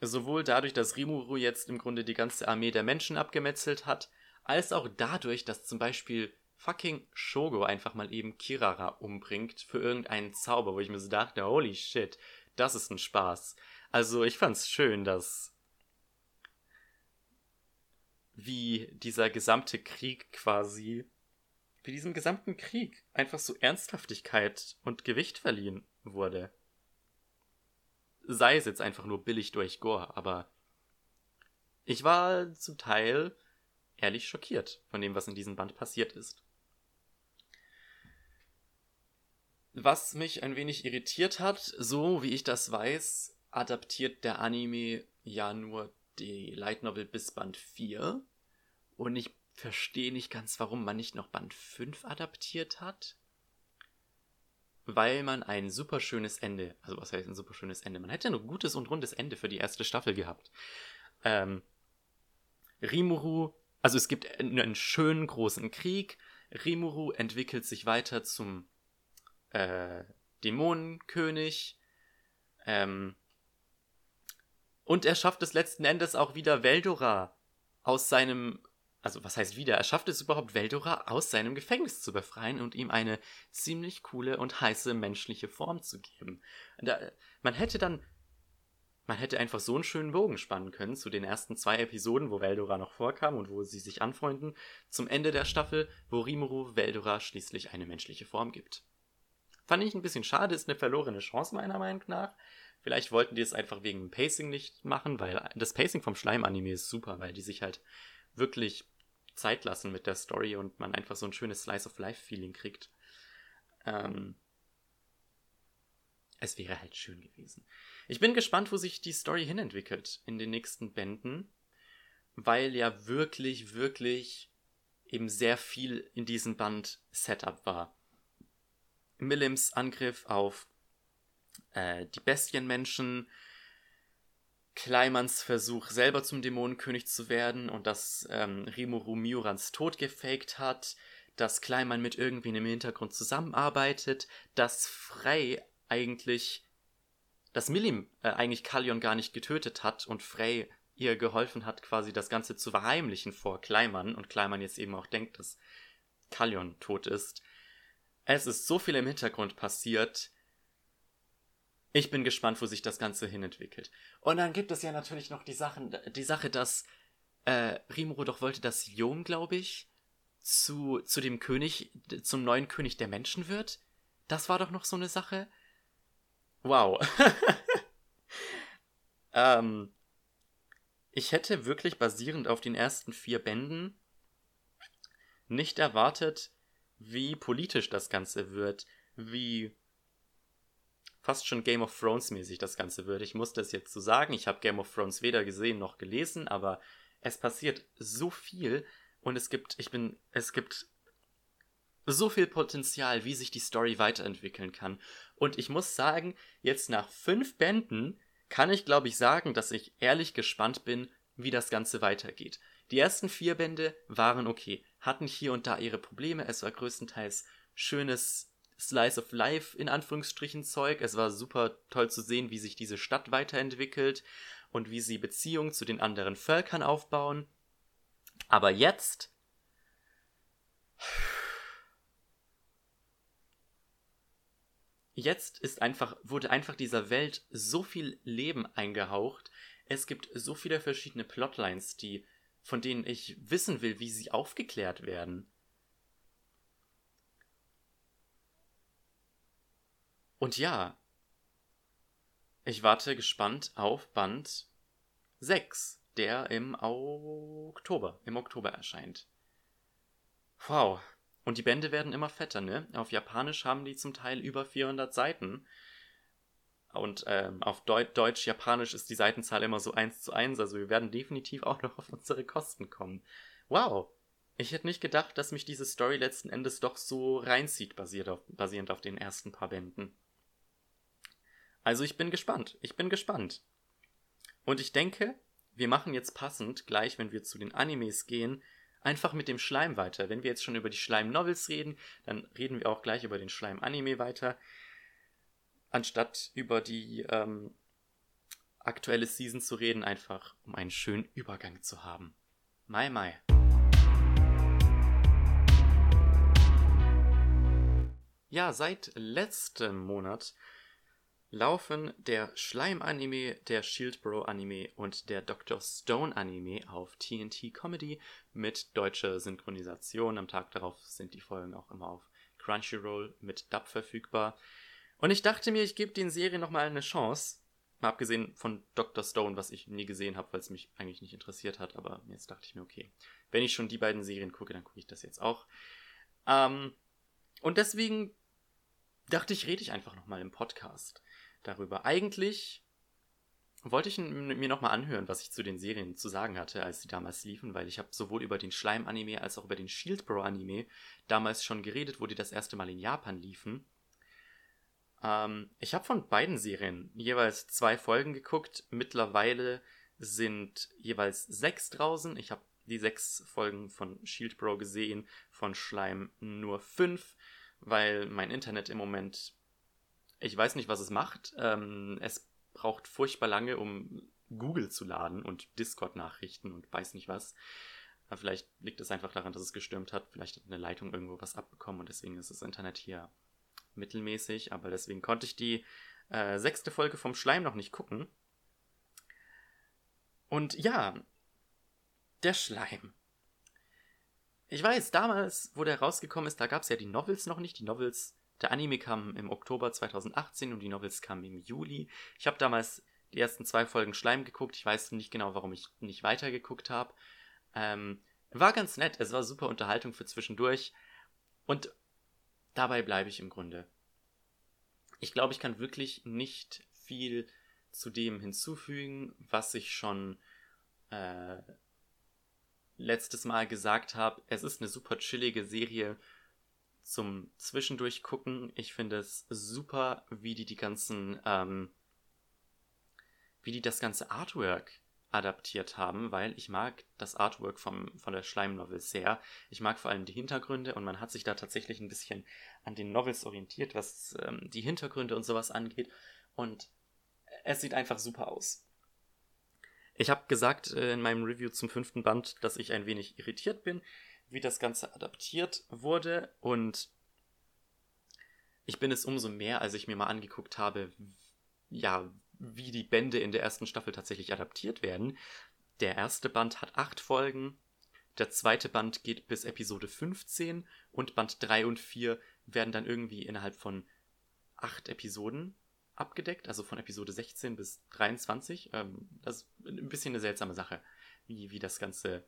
Sowohl dadurch, dass Rimuru jetzt im Grunde die ganze Armee der Menschen abgemetzelt hat, als auch dadurch, dass zum Beispiel fucking Shogo einfach mal eben Kirara umbringt für irgendeinen Zauber, wo ich mir so dachte, holy shit, das ist ein Spaß. Also ich fand's schön, dass wie dieser gesamte Krieg quasi, wie diesem gesamten Krieg einfach so Ernsthaftigkeit und Gewicht verliehen wurde. Sei es jetzt einfach nur billig durch Gore, aber ich war zum Teil ehrlich schockiert von dem, was in diesem Band passiert ist. Was mich ein wenig irritiert hat, so wie ich das weiß, adaptiert der Anime ja nur die Light Novel bis Band 4. Und ich verstehe nicht ganz, warum man nicht noch Band 5 adaptiert hat. Weil man ein super schönes Ende, also was heißt ein super schönes Ende? Man hätte ein gutes und rundes Ende für die erste Staffel gehabt. Ähm, Rimuru, also es gibt einen schönen großen Krieg. Rimuru entwickelt sich weiter zum äh, Dämonenkönig. Ähm, und er schafft es letzten Endes auch wieder Veldora aus seinem also was heißt wieder, er schafft es überhaupt, Veldora aus seinem Gefängnis zu befreien und ihm eine ziemlich coole und heiße menschliche Form zu geben. Da, man hätte dann, man hätte einfach so einen schönen Bogen spannen können zu den ersten zwei Episoden, wo Veldora noch vorkam und wo sie sich anfreunden, zum Ende der Staffel, wo Rimuru Veldora schließlich eine menschliche Form gibt. Fand ich ein bisschen schade, ist eine verlorene Chance meiner Meinung nach. Vielleicht wollten die es einfach wegen dem Pacing nicht machen, weil das Pacing vom Schleim-Anime ist super, weil die sich halt wirklich Zeit lassen mit der Story und man einfach so ein schönes Slice of Life-Feeling kriegt. Ähm, es wäre halt schön gewesen. Ich bin gespannt, wo sich die Story hinentwickelt in den nächsten Bänden, weil ja wirklich, wirklich eben sehr viel in diesem Band Setup war. Millims Angriff auf äh, die Bestienmenschen, Kleimanns Versuch, selber zum Dämonenkönig zu werden und dass ähm, Rimuru Miurans Tod gefaked hat, dass Kleimann mit irgendwen im Hintergrund zusammenarbeitet, dass Frey eigentlich, dass Milim äh, eigentlich Kalion gar nicht getötet hat und Frey ihr geholfen hat, quasi das Ganze zu verheimlichen vor Kleimann und Kleimann jetzt eben auch denkt, dass Kalion tot ist. Es ist so viel im Hintergrund passiert, ich bin gespannt, wo sich das Ganze hinentwickelt. Und dann gibt es ja natürlich noch die Sachen, die Sache, dass äh, Rimuru doch wollte, dass Yom, glaube ich, zu, zu dem König, zum neuen König der Menschen wird. Das war doch noch so eine Sache. Wow. Ähm, ich hätte wirklich basierend auf den ersten vier Bänden nicht erwartet, wie politisch das Ganze wird, wie fast schon Game of Thrones mäßig das Ganze wird. Ich muss das jetzt so sagen, ich habe Game of Thrones weder gesehen noch gelesen, aber es passiert so viel und es gibt, ich bin, es gibt so viel Potenzial, wie sich die Story weiterentwickeln kann. Und ich muss sagen, jetzt nach fünf Bänden kann ich, glaube ich, sagen, dass ich ehrlich gespannt bin, wie das Ganze weitergeht. Die ersten vier Bände waren okay, hatten hier und da ihre Probleme. Es war größtenteils schönes Slice of Life in Anführungsstrichen Zeug. Es war super toll zu sehen, wie sich diese Stadt weiterentwickelt und wie sie Beziehungen zu den anderen Völkern aufbauen. Aber jetzt jetzt ist einfach, wurde einfach dieser Welt so viel Leben eingehaucht. Es gibt so viele verschiedene Plotlines, die, von denen ich wissen will, wie sie aufgeklärt werden. Und ja, ich warte gespannt auf Band 6, der im Oktober, im Oktober erscheint. Wow, und die Bände werden immer fetter, ne? Auf Japanisch haben die zum Teil über 400 Seiten. Und ähm, auf Deu Deutsch-Japanisch ist die Seitenzahl immer so 1 zu 1. Also wir werden definitiv auch noch auf unsere Kosten kommen. Wow! Ich hätte nicht gedacht, dass mich diese Story letzten Endes doch so reinzieht, basiert auf, basierend auf den ersten paar Bänden. Also ich bin gespannt. Ich bin gespannt. Und ich denke, wir machen jetzt passend, gleich wenn wir zu den Animes gehen, einfach mit dem Schleim weiter. Wenn wir jetzt schon über die Schleim-Novels reden, dann reden wir auch gleich über den Schleim-Anime weiter. Anstatt über die ähm, aktuelle Season zu reden, einfach um einen schönen Übergang zu haben. Mai Mai. Ja, seit letztem Monat laufen der Schleim-Anime, der Shield Bro-Anime und der Dr. Stone-Anime auf TNT Comedy mit deutscher Synchronisation. Am Tag darauf sind die Folgen auch immer auf Crunchyroll mit Dub verfügbar. Und ich dachte mir, ich gebe den Serien nochmal eine Chance. Mal abgesehen von Dr. Stone, was ich nie gesehen habe, weil es mich eigentlich nicht interessiert hat. Aber jetzt dachte ich mir, okay, wenn ich schon die beiden Serien gucke, dann gucke ich das jetzt auch. Ähm, und deswegen dachte ich, rede ich einfach nochmal im Podcast darüber. Eigentlich wollte ich mir nochmal anhören, was ich zu den Serien zu sagen hatte, als sie damals liefen, weil ich habe sowohl über den Schleim-Anime als auch über den Shield Bro-Anime damals schon geredet, wo die das erste Mal in Japan liefen. Ähm, ich habe von beiden Serien jeweils zwei Folgen geguckt. Mittlerweile sind jeweils sechs draußen. Ich habe die sechs Folgen von Shield Bro gesehen, von Schleim nur fünf, weil mein Internet im Moment ich weiß nicht, was es macht. Ähm, es braucht furchtbar lange, um Google zu laden und Discord-Nachrichten und weiß nicht was. Aber vielleicht liegt es einfach daran, dass es gestürmt hat. Vielleicht hat eine Leitung irgendwo was abbekommen und deswegen ist das Internet hier mittelmäßig. Aber deswegen konnte ich die äh, sechste Folge vom Schleim noch nicht gucken. Und ja, der Schleim. Ich weiß, damals, wo der rausgekommen ist, da gab es ja die Novels noch nicht. Die Novels der Anime kam im Oktober 2018 und die Novels kamen im Juli. Ich habe damals die ersten zwei Folgen Schleim geguckt. Ich weiß nicht genau, warum ich nicht weitergeguckt habe. Ähm, war ganz nett. Es war super Unterhaltung für zwischendurch. Und dabei bleibe ich im Grunde. Ich glaube, ich kann wirklich nicht viel zu dem hinzufügen, was ich schon äh, letztes Mal gesagt habe. Es ist eine super chillige Serie zum Zwischendurch gucken. Ich finde es super, wie die die ganzen, ähm, wie die das ganze Artwork adaptiert haben, weil ich mag das Artwork vom, von der Schleimnovel sehr. Ich mag vor allem die Hintergründe und man hat sich da tatsächlich ein bisschen an den Novels orientiert, was ähm, die Hintergründe und sowas angeht. Und es sieht einfach super aus. Ich habe gesagt äh, in meinem Review zum fünften Band, dass ich ein wenig irritiert bin, wie das Ganze adaptiert wurde und ich bin es umso mehr, als ich mir mal angeguckt habe, ja, wie die Bände in der ersten Staffel tatsächlich adaptiert werden. Der erste Band hat acht Folgen, der zweite Band geht bis Episode 15 und Band 3 und 4 werden dann irgendwie innerhalb von acht Episoden abgedeckt, also von Episode 16 bis 23. Ähm, das ist ein bisschen eine seltsame Sache, wie, wie das Ganze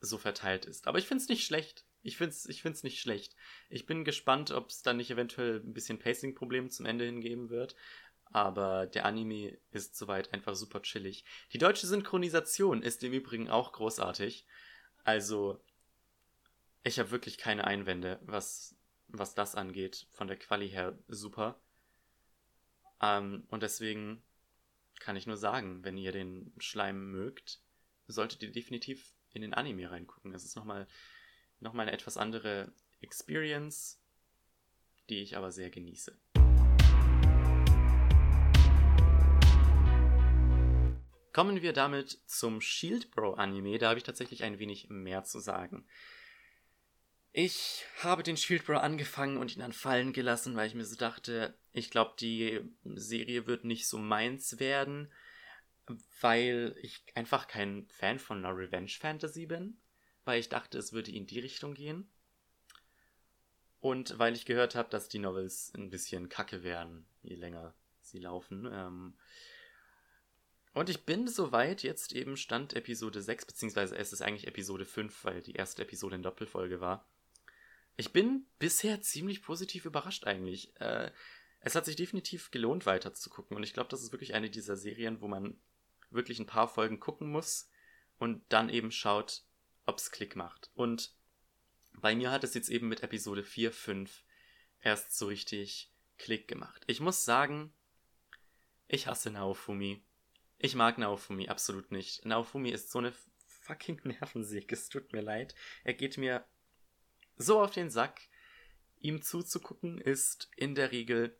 so verteilt ist. Aber ich finde es nicht schlecht. Ich finde es ich find's nicht schlecht. Ich bin gespannt, ob es dann nicht eventuell ein bisschen Pacing-Probleme zum Ende hingeben wird. Aber der Anime ist soweit einfach super chillig. Die deutsche Synchronisation ist im Übrigen auch großartig. Also, ich habe wirklich keine Einwände, was, was das angeht. Von der Quali her super. Ähm, und deswegen kann ich nur sagen, wenn ihr den Schleim mögt, solltet ihr definitiv in den Anime reingucken. Es ist nochmal noch mal eine etwas andere Experience, die ich aber sehr genieße. Kommen wir damit zum Shield Bro Anime. Da habe ich tatsächlich ein wenig mehr zu sagen. Ich habe den Shield Bro angefangen und ihn dann fallen gelassen, weil ich mir so dachte, ich glaube, die Serie wird nicht so meins werden, weil ich einfach kein Fan von einer Revenge Fantasy bin, weil ich dachte, es würde in die Richtung gehen. Und weil ich gehört habe, dass die Novels ein bisschen kacke werden, je länger sie laufen. Ähm, und ich bin soweit jetzt eben Stand Episode 6, beziehungsweise es ist eigentlich Episode 5, weil die erste Episode in Doppelfolge war. Ich bin bisher ziemlich positiv überrascht eigentlich. Äh, es hat sich definitiv gelohnt, weiter zu gucken. Und ich glaube, das ist wirklich eine dieser Serien, wo man wirklich ein paar Folgen gucken muss und dann eben schaut, ob es Klick macht. Und bei mir hat es jetzt eben mit Episode 4, 5 erst so richtig Klick gemacht. Ich muss sagen, ich hasse Naofumi. Ich mag Naofumi absolut nicht. Naofumi ist so eine fucking Nervensäge. Es tut mir leid. Er geht mir so auf den Sack. Ihm zuzugucken ist in der Regel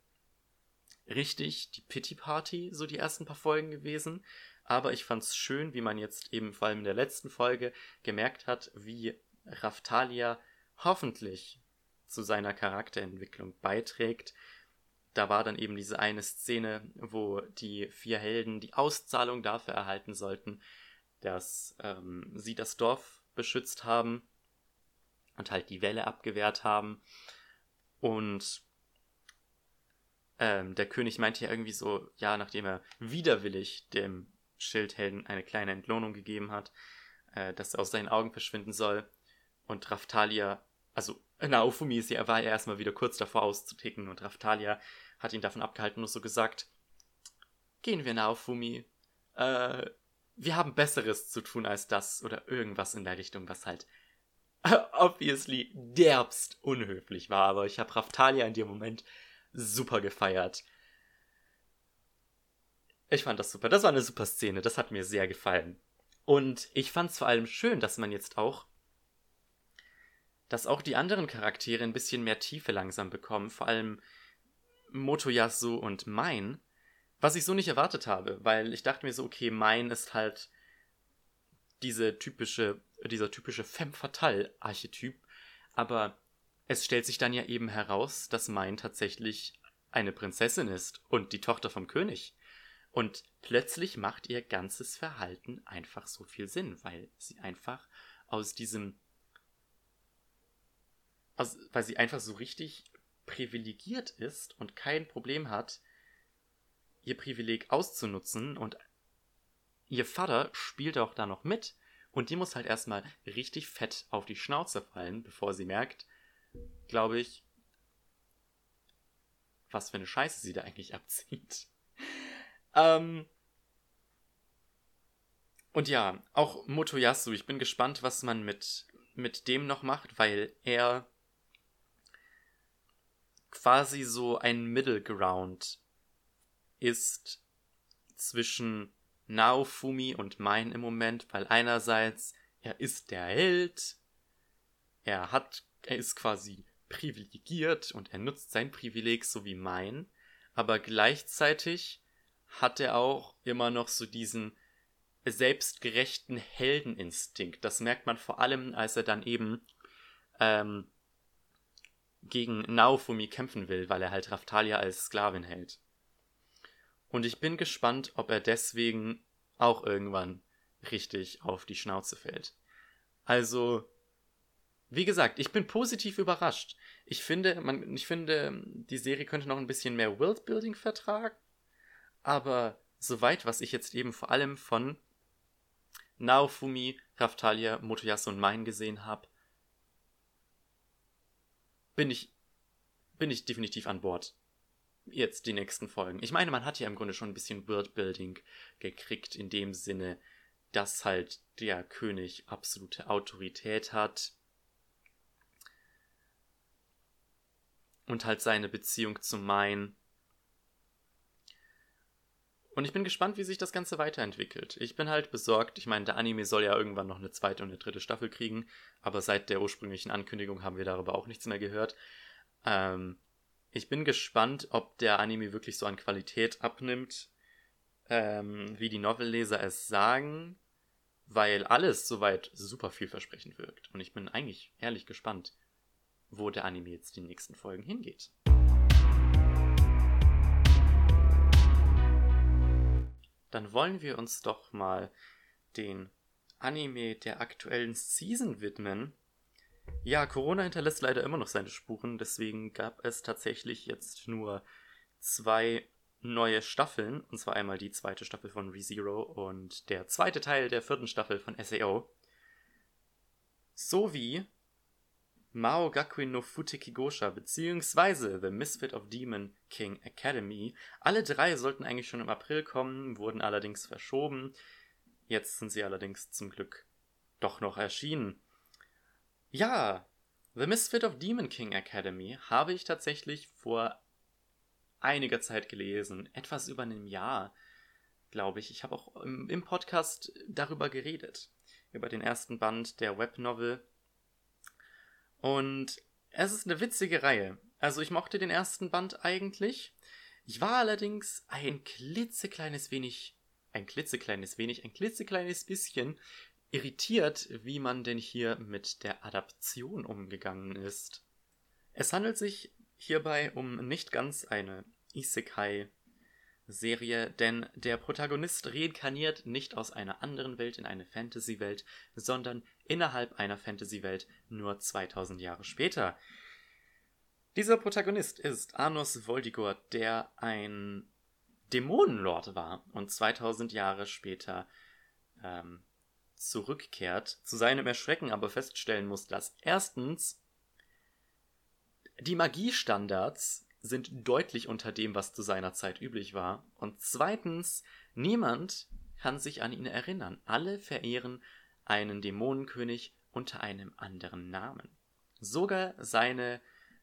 richtig die Pity Party, so die ersten paar Folgen gewesen. Aber ich fand's schön, wie man jetzt eben vor allem in der letzten Folge gemerkt hat, wie Raftalia hoffentlich zu seiner Charakterentwicklung beiträgt, da war dann eben diese eine Szene, wo die vier Helden die Auszahlung dafür erhalten sollten, dass ähm, sie das Dorf beschützt haben und halt die Welle abgewehrt haben. Und ähm, der König meinte ja irgendwie so, ja, nachdem er widerwillig dem Schildhelden eine kleine Entlohnung gegeben hat, äh, dass er aus seinen Augen verschwinden soll. Und Raftalia, also Naofumi ist ja, war ja erstmal wieder kurz davor auszuticken und Raftalia hat ihn davon abgehalten und so gesagt, gehen wir Naofumi, äh, wir haben Besseres zu tun als das oder irgendwas in der Richtung, was halt obviously derbst unhöflich war, aber ich habe Raftalia in dem Moment super gefeiert. Ich fand das super. Das war eine super Szene. Das hat mir sehr gefallen. Und ich fand es vor allem schön, dass man jetzt auch, dass auch die anderen Charaktere ein bisschen mehr Tiefe langsam bekommen. Vor allem Motoyasu und Mein, was ich so nicht erwartet habe, weil ich dachte mir so, okay, Mein ist halt diese typische, dieser typische Femme Fatale Archetyp, aber es stellt sich dann ja eben heraus, dass Mein tatsächlich eine Prinzessin ist und die Tochter vom König. Und plötzlich macht ihr ganzes Verhalten einfach so viel Sinn, weil sie einfach aus diesem, aus, weil sie einfach so richtig privilegiert ist und kein Problem hat, ihr Privileg auszunutzen und ihr Vater spielt auch da noch mit und die muss halt erstmal richtig fett auf die Schnauze fallen, bevor sie merkt, glaube ich, was für eine Scheiße sie da eigentlich abzieht. Ähm und ja, auch Motoyasu, ich bin gespannt, was man mit, mit dem noch macht, weil er quasi so ein Middle Ground ist zwischen Naofumi und Mein im Moment, weil einerseits er ist der Held, er hat, er ist quasi privilegiert und er nutzt sein Privileg so wie Mein, aber gleichzeitig hat er auch immer noch so diesen selbstgerechten Heldeninstinkt. Das merkt man vor allem, als er dann eben ähm, gegen Naofumi kämpfen will, weil er halt Raftalia als Sklavin hält. Und ich bin gespannt, ob er deswegen auch irgendwann richtig auf die Schnauze fällt. Also, wie gesagt, ich bin positiv überrascht. Ich finde, man, ich finde, die Serie könnte noch ein bisschen mehr Worldbuilding vertragen. Aber soweit, was ich jetzt eben vor allem von Naofumi, Raftalia, Motoyasu und Main gesehen habe, bin ich, bin ich definitiv an Bord. Jetzt die nächsten Folgen. Ich meine, man hat ja im Grunde schon ein bisschen Worldbuilding gekriegt, in dem Sinne, dass halt der König absolute Autorität hat. Und halt seine Beziehung zu Main. Und ich bin gespannt, wie sich das Ganze weiterentwickelt. Ich bin halt besorgt. Ich meine, der Anime soll ja irgendwann noch eine zweite und eine dritte Staffel kriegen, aber seit der ursprünglichen Ankündigung haben wir darüber auch nichts mehr gehört. Ähm, ich bin gespannt, ob der Anime wirklich so an Qualität abnimmt, ähm, wie die Novelleser es sagen, weil alles soweit super vielversprechend wirkt. Und ich bin eigentlich ehrlich gespannt, wo der Anime jetzt die nächsten Folgen hingeht. Dann wollen wir uns doch mal den Anime der aktuellen Season widmen. Ja, Corona hinterlässt leider immer noch seine Spuren, deswegen gab es tatsächlich jetzt nur zwei neue Staffeln, und zwar einmal die zweite Staffel von ReZero und der zweite Teil der vierten Staffel von SAO, sowie Mao Gakuin no Futeki Gosha beziehungsweise The Misfit of Demon King Academy. Alle drei sollten eigentlich schon im April kommen, wurden allerdings verschoben. Jetzt sind sie allerdings zum Glück doch noch erschienen. Ja, The Misfit of Demon King Academy habe ich tatsächlich vor einiger Zeit gelesen. Etwas über einem Jahr, glaube ich. Ich habe auch im, im Podcast darüber geredet. Über den ersten Band der Webnovel und es ist eine witzige Reihe. Also ich mochte den ersten Band eigentlich. Ich war allerdings ein klitzekleines wenig, ein klitzekleines wenig, ein klitzekleines bisschen irritiert, wie man denn hier mit der Adaption umgegangen ist. Es handelt sich hierbei um nicht ganz eine Isekai Serie, denn der Protagonist reinkarniert nicht aus einer anderen Welt in eine Fantasy-Welt, sondern innerhalb einer Fantasy-Welt nur 2000 Jahre später. Dieser Protagonist ist Arnus Voldigor, der ein Dämonenlord war und 2000 Jahre später ähm, zurückkehrt, zu seinem Erschrecken aber feststellen muss, dass erstens die Magiestandards sind deutlich unter dem, was zu seiner Zeit üblich war. Und zweitens, niemand kann sich an ihn erinnern. Alle verehren einen Dämonenkönig unter einem anderen Namen. Sogar seine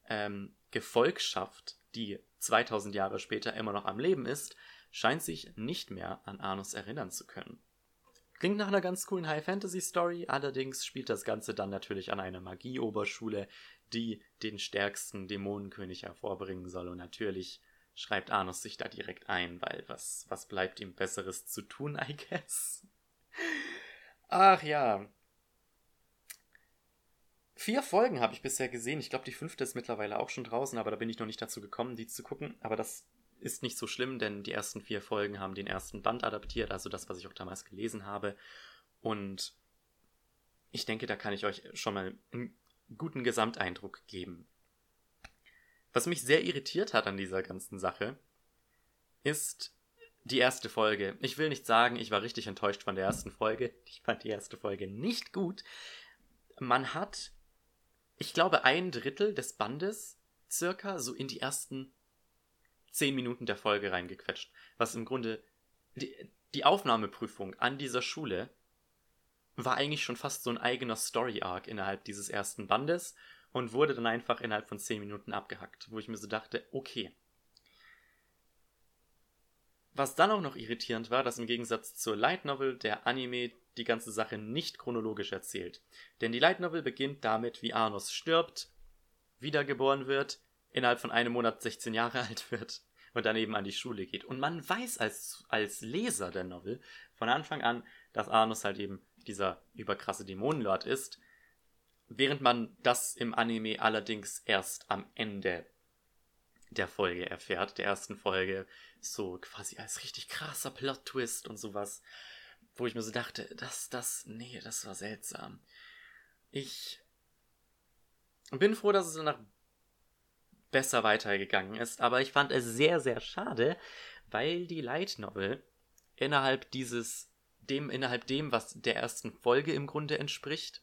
ähm, Gefolgschaft, die 2000 Jahre später immer noch am Leben ist, scheint sich nicht mehr an Arnus erinnern zu können. Klingt nach einer ganz coolen High-Fantasy-Story, allerdings spielt das Ganze dann natürlich an einer Magieoberschule, die den stärksten Dämonenkönig hervorbringen soll. Und natürlich schreibt Arnus sich da direkt ein, weil was, was bleibt ihm Besseres zu tun, I guess? Ach ja. Vier Folgen habe ich bisher gesehen. Ich glaube, die fünfte ist mittlerweile auch schon draußen, aber da bin ich noch nicht dazu gekommen, die zu gucken. Aber das ist nicht so schlimm, denn die ersten vier Folgen haben den ersten Band adaptiert, also das, was ich auch damals gelesen habe. Und ich denke, da kann ich euch schon mal einen guten Gesamteindruck geben. Was mich sehr irritiert hat an dieser ganzen Sache, ist die erste Folge. Ich will nicht sagen, ich war richtig enttäuscht von der ersten Folge. Ich fand die erste Folge nicht gut. Man hat, ich glaube, ein Drittel des Bandes circa so in die ersten zehn Minuten der Folge reingequetscht. Was im Grunde die, die Aufnahmeprüfung an dieser Schule war eigentlich schon fast so ein eigener Story-Arc innerhalb dieses ersten Bandes und wurde dann einfach innerhalb von 10 Minuten abgehackt, wo ich mir so dachte, okay. Was dann auch noch irritierend war, dass im Gegensatz zur Light Novel der Anime die ganze Sache nicht chronologisch erzählt. Denn die Light Novel beginnt damit, wie Arnus stirbt, wiedergeboren wird, innerhalb von einem Monat 16 Jahre alt wird und dann eben an die Schule geht. Und man weiß als, als Leser der Novel von Anfang an, dass Arnus halt eben dieser überkrasse Dämonenlord ist, während man das im Anime allerdings erst am Ende der Folge erfährt, der ersten Folge, so quasi als richtig krasser Plot-Twist und sowas, wo ich mir so dachte, das, das, nee, das war seltsam. Ich bin froh, dass es danach besser weitergegangen ist, aber ich fand es sehr, sehr schade, weil die Light Novel innerhalb dieses, dem, innerhalb dem, was der ersten Folge im Grunde entspricht,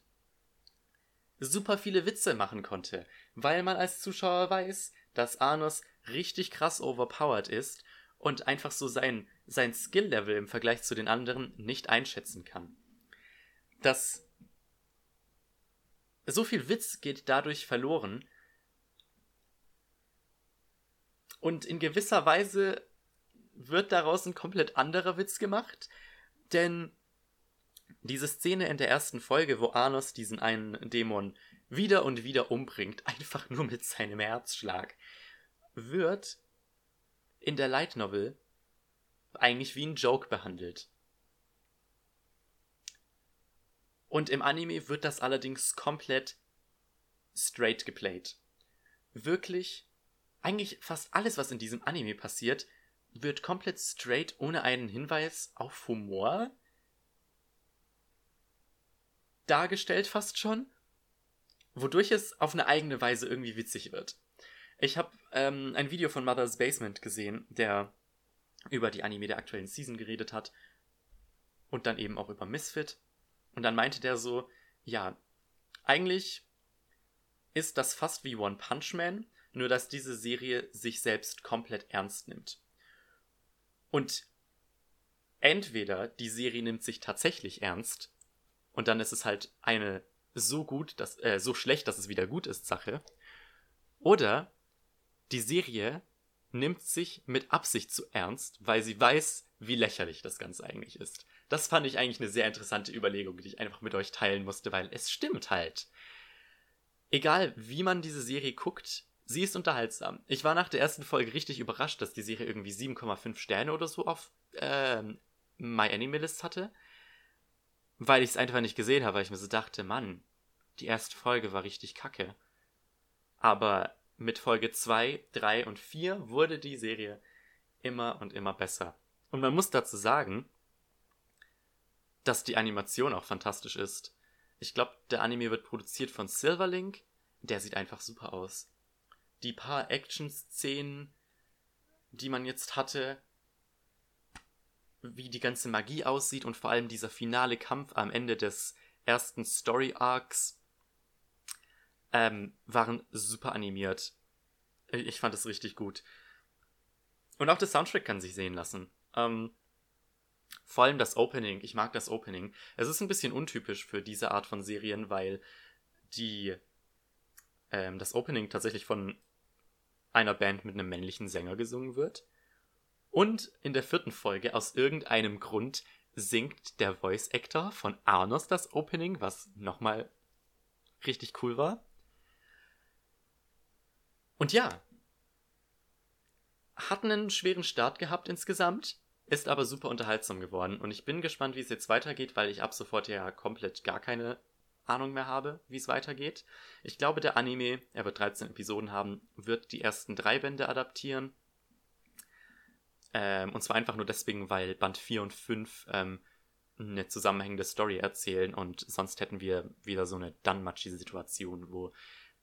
super viele Witze machen konnte, weil man als Zuschauer weiß, dass Arnos richtig krass overpowered ist und einfach so sein, sein Skill-Level im Vergleich zu den anderen nicht einschätzen kann. Das so viel Witz geht dadurch verloren. Und in gewisser Weise wird daraus ein komplett anderer Witz gemacht, denn diese Szene in der ersten Folge, wo Arnos diesen einen Dämon wieder und wieder umbringt, einfach nur mit seinem Herzschlag, wird in der Light Novel eigentlich wie ein Joke behandelt. Und im Anime wird das allerdings komplett straight geplayt. Wirklich, eigentlich fast alles, was in diesem Anime passiert, wird komplett straight ohne einen Hinweis auf Humor dargestellt fast schon, wodurch es auf eine eigene Weise irgendwie witzig wird. Ich habe ähm, ein Video von Mother's Basement gesehen, der über die Anime der aktuellen Season geredet hat und dann eben auch über Misfit. Und dann meinte der so, ja, eigentlich ist das fast wie One Punch Man, nur dass diese Serie sich selbst komplett ernst nimmt. Und entweder die Serie nimmt sich tatsächlich ernst und dann ist es halt eine so gut, dass, äh, so schlecht, dass es wieder gut ist, Sache. Oder die Serie nimmt sich mit Absicht zu ernst, weil sie weiß, wie lächerlich das Ganze eigentlich ist. Das fand ich eigentlich eine sehr interessante Überlegung, die ich einfach mit euch teilen musste, weil es stimmt halt. Egal, wie man diese Serie guckt, sie ist unterhaltsam. Ich war nach der ersten Folge richtig überrascht, dass die Serie irgendwie 7,5 Sterne oder so auf äh, MyAnimeList hatte, weil ich es einfach nicht gesehen habe, weil ich mir so dachte, Mann, die erste Folge war richtig kacke. Aber mit Folge 2, 3 und 4 wurde die Serie immer und immer besser. Und man muss dazu sagen, dass die Animation auch fantastisch ist. Ich glaube, der Anime wird produziert von Silverlink. Der sieht einfach super aus. Die paar Action-Szenen, die man jetzt hatte, wie die ganze Magie aussieht und vor allem dieser finale Kampf am Ende des ersten Story Arcs, ähm, waren super animiert. Ich fand es richtig gut. Und auch der Soundtrack kann sich sehen lassen. Ähm, vor allem das Opening. Ich mag das Opening. Es ist ein bisschen untypisch für diese Art von Serien, weil die ähm, das Opening tatsächlich von einer Band mit einem männlichen Sänger gesungen wird. Und in der vierten Folge aus irgendeinem Grund singt der Voice Actor von Arnos das Opening, was nochmal richtig cool war. Und ja, hat einen schweren Start gehabt insgesamt, ist aber super unterhaltsam geworden. Und ich bin gespannt, wie es jetzt weitergeht, weil ich ab sofort ja komplett gar keine Ahnung mehr habe, wie es weitergeht. Ich glaube, der Anime, er wird 13 Episoden haben, wird die ersten drei Bände adaptieren. Ähm, und zwar einfach nur deswegen, weil Band 4 und 5 ähm, eine zusammenhängende Story erzählen und sonst hätten wir wieder so eine Danmachi-Situation, wo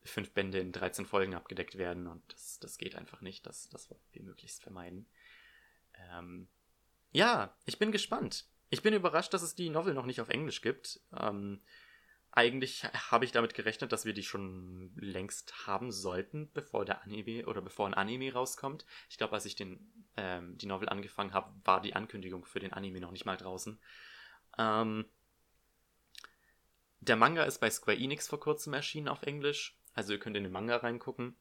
fünf Bände in 13 Folgen abgedeckt werden und das, das geht einfach nicht. Das, das wollen wir möglichst vermeiden. Ähm, ja, ich bin gespannt. Ich bin überrascht, dass es die Novel noch nicht auf Englisch gibt. Ähm, eigentlich habe ich damit gerechnet, dass wir die schon längst haben sollten, bevor der Anime oder bevor ein Anime rauskommt. Ich glaube, als ich den, ähm, die Novel angefangen habe, war die Ankündigung für den Anime noch nicht mal draußen. Ähm, der Manga ist bei Square Enix vor kurzem erschienen auf Englisch. Also ihr könnt in den Manga reingucken.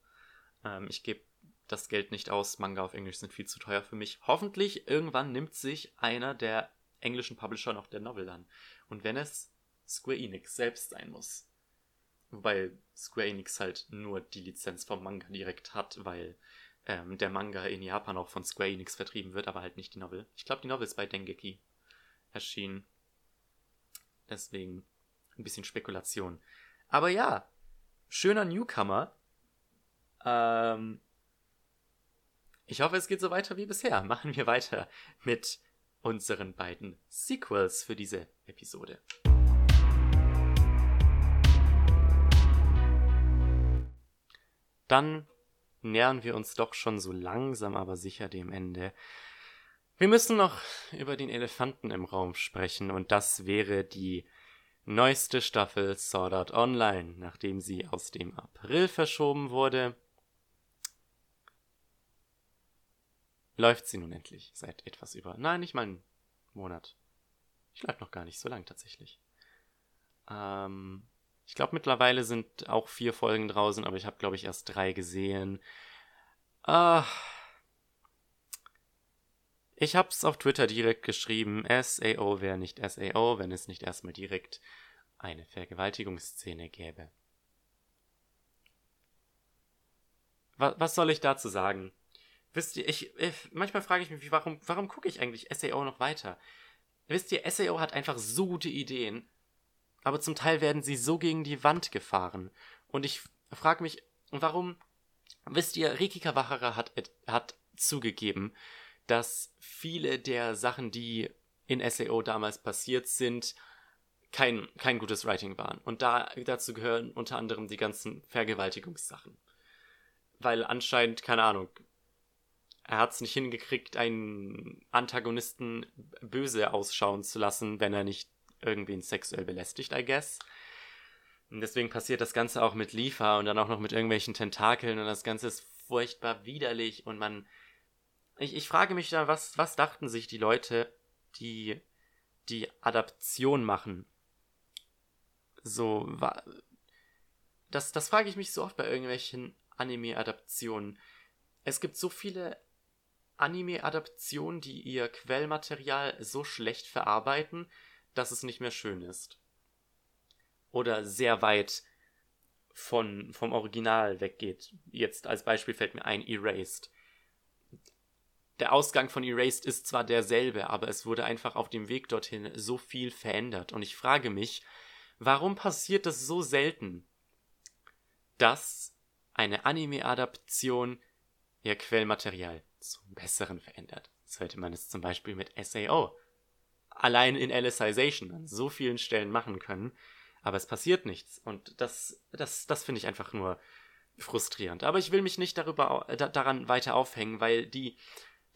Ähm, ich gebe das Geld nicht aus. Manga auf Englisch sind viel zu teuer für mich. Hoffentlich irgendwann nimmt sich einer der englischen Publisher noch der Novel an. Und wenn es Square Enix selbst sein muss. Wobei Square Enix halt nur die Lizenz vom Manga direkt hat, weil ähm, der Manga in Japan auch von Square Enix vertrieben wird, aber halt nicht die Novel. Ich glaube, die Novel ist bei Dengeki erschienen. Deswegen ein bisschen Spekulation. Aber ja, schöner Newcomer. Ähm, ich hoffe, es geht so weiter wie bisher. Machen wir weiter mit unseren beiden Sequels für diese Episode. Dann nähern wir uns doch schon so langsam aber sicher dem Ende. Wir müssen noch über den Elefanten im Raum sprechen und das wäre die neueste Staffel Sword Art Online, nachdem sie aus dem April verschoben wurde. Läuft sie nun endlich seit etwas über, nein, nicht mal einen Monat. Ich glaube noch gar nicht so lang tatsächlich. Ähm, ich glaube mittlerweile sind auch vier Folgen draußen, aber ich habe glaube ich erst drei gesehen. Ah. Ich hab's auf Twitter direkt geschrieben. SAO wäre nicht SAO, wenn es nicht erstmal direkt eine Vergewaltigungsszene gäbe. Was, was soll ich dazu sagen? Wisst ihr, ich, ich manchmal frage ich mich, warum, warum gucke ich eigentlich SAO noch weiter? Wisst ihr, SAO hat einfach so gute Ideen, aber zum Teil werden sie so gegen die Wand gefahren. Und ich frage mich, warum, wisst ihr, Riki Kawahara hat, hat zugegeben, dass viele der Sachen, die in SAO damals passiert sind, kein, kein gutes Writing waren. Und da, dazu gehören unter anderem die ganzen Vergewaltigungssachen. Weil anscheinend, keine Ahnung, er hat es nicht hingekriegt, einen Antagonisten böse ausschauen zu lassen, wenn er nicht irgendwen sexuell belästigt, I guess. Und deswegen passiert das Ganze auch mit Liefer und dann auch noch mit irgendwelchen Tentakeln und das Ganze ist furchtbar widerlich und man. Ich, ich frage mich da, was, was dachten sich die Leute, die die Adaption machen? So, das, das frage ich mich so oft bei irgendwelchen Anime-Adaptionen. Es gibt so viele Anime-Adaptionen, die ihr Quellmaterial so schlecht verarbeiten, dass es nicht mehr schön ist. Oder sehr weit von, vom Original weggeht. Jetzt als Beispiel fällt mir ein Erased. Der Ausgang von Erased ist zwar derselbe, aber es wurde einfach auf dem Weg dorthin so viel verändert. Und ich frage mich, warum passiert das so selten, dass eine Anime-Adaption ihr Quellmaterial zum Besseren verändert. So hätte man es zum Beispiel mit SAO allein in Alicization an so vielen Stellen machen können, aber es passiert nichts. Und das, das, das finde ich einfach nur frustrierend. Aber ich will mich nicht darüber, da, daran weiter aufhängen, weil die,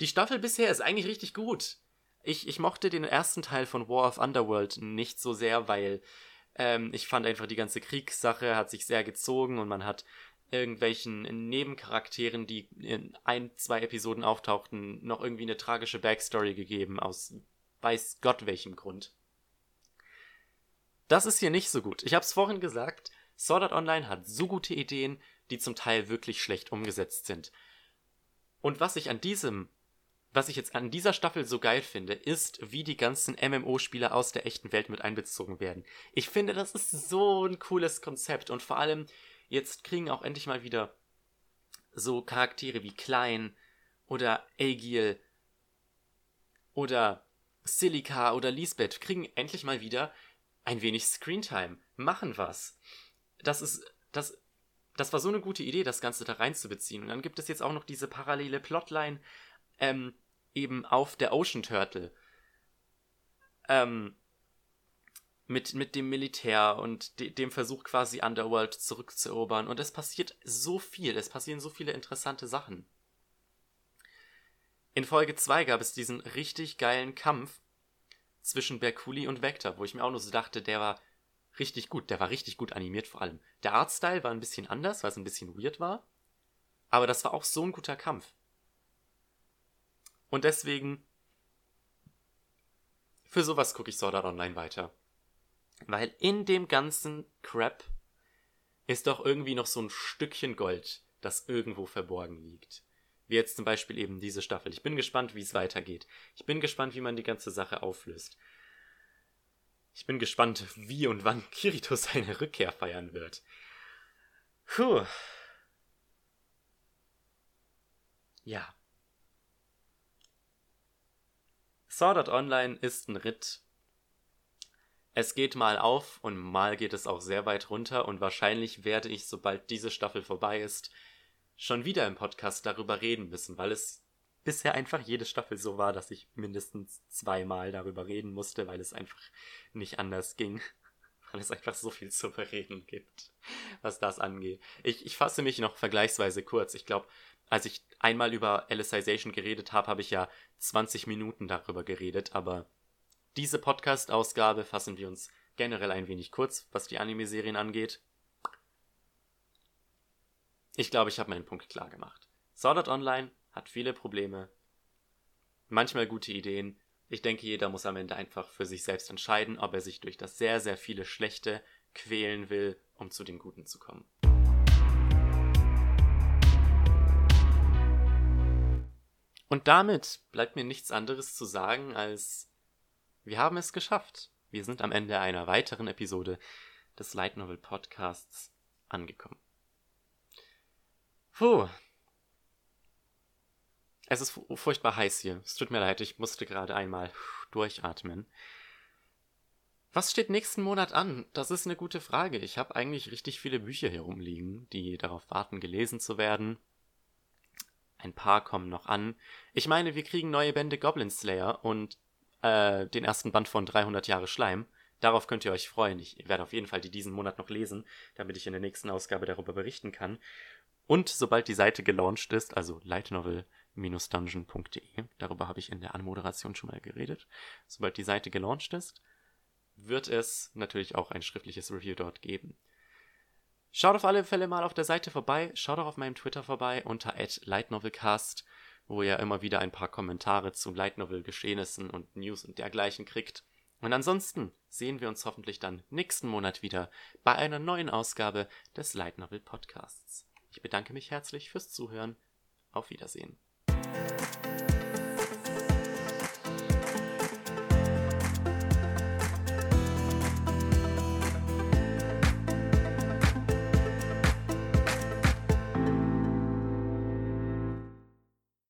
die Staffel bisher ist eigentlich richtig gut. Ich, ich mochte den ersten Teil von War of Underworld nicht so sehr, weil ähm, ich fand einfach die ganze Kriegssache hat sich sehr gezogen und man hat irgendwelchen Nebencharakteren, die in ein, zwei Episoden auftauchten, noch irgendwie eine tragische Backstory gegeben, aus weiß Gott welchem Grund. Das ist hier nicht so gut. Ich habe es vorhin gesagt, Sword Art Online hat so gute Ideen, die zum Teil wirklich schlecht umgesetzt sind. Und was ich an diesem, was ich jetzt an dieser Staffel so geil finde, ist, wie die ganzen MMO-Spieler aus der echten Welt mit einbezogen werden. Ich finde, das ist so ein cooles Konzept und vor allem, Jetzt kriegen auch endlich mal wieder so Charaktere wie Klein oder Aegil oder Silica oder Lisbeth kriegen endlich mal wieder ein wenig Screentime, machen was. Das ist, das, das war so eine gute Idee, das Ganze da reinzubeziehen. Und dann gibt es jetzt auch noch diese parallele Plotline, ähm, eben auf der Ocean Turtle. Ähm, mit, mit dem Militär und de, dem Versuch quasi Underworld zurückzuerobern. Und es passiert so viel, es passieren so viele interessante Sachen. In Folge 2 gab es diesen richtig geilen Kampf zwischen Berkuli und Vector, wo ich mir auch nur so dachte, der war richtig gut, der war richtig gut animiert vor allem. Der Artstyle war ein bisschen anders, weil es ein bisschen weird war, aber das war auch so ein guter Kampf. Und deswegen, für sowas gucke ich Sword Art Online weiter. Weil in dem ganzen Crap ist doch irgendwie noch so ein Stückchen Gold, das irgendwo verborgen liegt. Wie jetzt zum Beispiel eben diese Staffel. Ich bin gespannt, wie es weitergeht. Ich bin gespannt, wie man die ganze Sache auflöst. Ich bin gespannt, wie und wann Kirito seine Rückkehr feiern wird. Puh. Ja. Sword Art Online ist ein Ritt es geht mal auf und mal geht es auch sehr weit runter und wahrscheinlich werde ich, sobald diese Staffel vorbei ist, schon wieder im Podcast darüber reden müssen, weil es bisher einfach jede Staffel so war, dass ich mindestens zweimal darüber reden musste, weil es einfach nicht anders ging. weil es einfach so viel zu bereden gibt, was das angeht. Ich, ich fasse mich noch vergleichsweise kurz. Ich glaube, als ich einmal über Alicization geredet habe, habe ich ja 20 Minuten darüber geredet, aber diese Podcast-Ausgabe fassen wir uns generell ein wenig kurz, was die Anime-Serien angeht. Ich glaube, ich habe meinen Punkt klar gemacht. Sword Art Online hat viele Probleme, manchmal gute Ideen. Ich denke, jeder muss am Ende einfach für sich selbst entscheiden, ob er sich durch das sehr, sehr viele Schlechte quälen will, um zu dem Guten zu kommen. Und damit bleibt mir nichts anderes zu sagen, als wir haben es geschafft. Wir sind am Ende einer weiteren Episode des Light Novel Podcasts angekommen. Puh. Es ist furchtbar heiß hier. Es tut mir leid, ich musste gerade einmal durchatmen. Was steht nächsten Monat an? Das ist eine gute Frage. Ich habe eigentlich richtig viele Bücher hier rumliegen, die darauf warten, gelesen zu werden. Ein paar kommen noch an. Ich meine, wir kriegen neue Bände Goblin Slayer und äh, den ersten Band von 300 Jahre Schleim. Darauf könnt ihr euch freuen. Ich werde auf jeden Fall die diesen Monat noch lesen, damit ich in der nächsten Ausgabe darüber berichten kann. Und sobald die Seite gelauncht ist, also lightnovel-dungeon.de, darüber habe ich in der Anmoderation schon mal geredet, sobald die Seite gelauncht ist, wird es natürlich auch ein schriftliches Review dort geben. Schaut auf alle Fälle mal auf der Seite vorbei, schaut auch auf meinem Twitter vorbei unter lightnovelcast, wo ihr immer wieder ein paar Kommentare zu Lightnovel-Geschehnissen und News und dergleichen kriegt. Und ansonsten sehen wir uns hoffentlich dann nächsten Monat wieder bei einer neuen Ausgabe des Light Novel Podcasts. Ich bedanke mich herzlich fürs Zuhören. Auf Wiedersehen.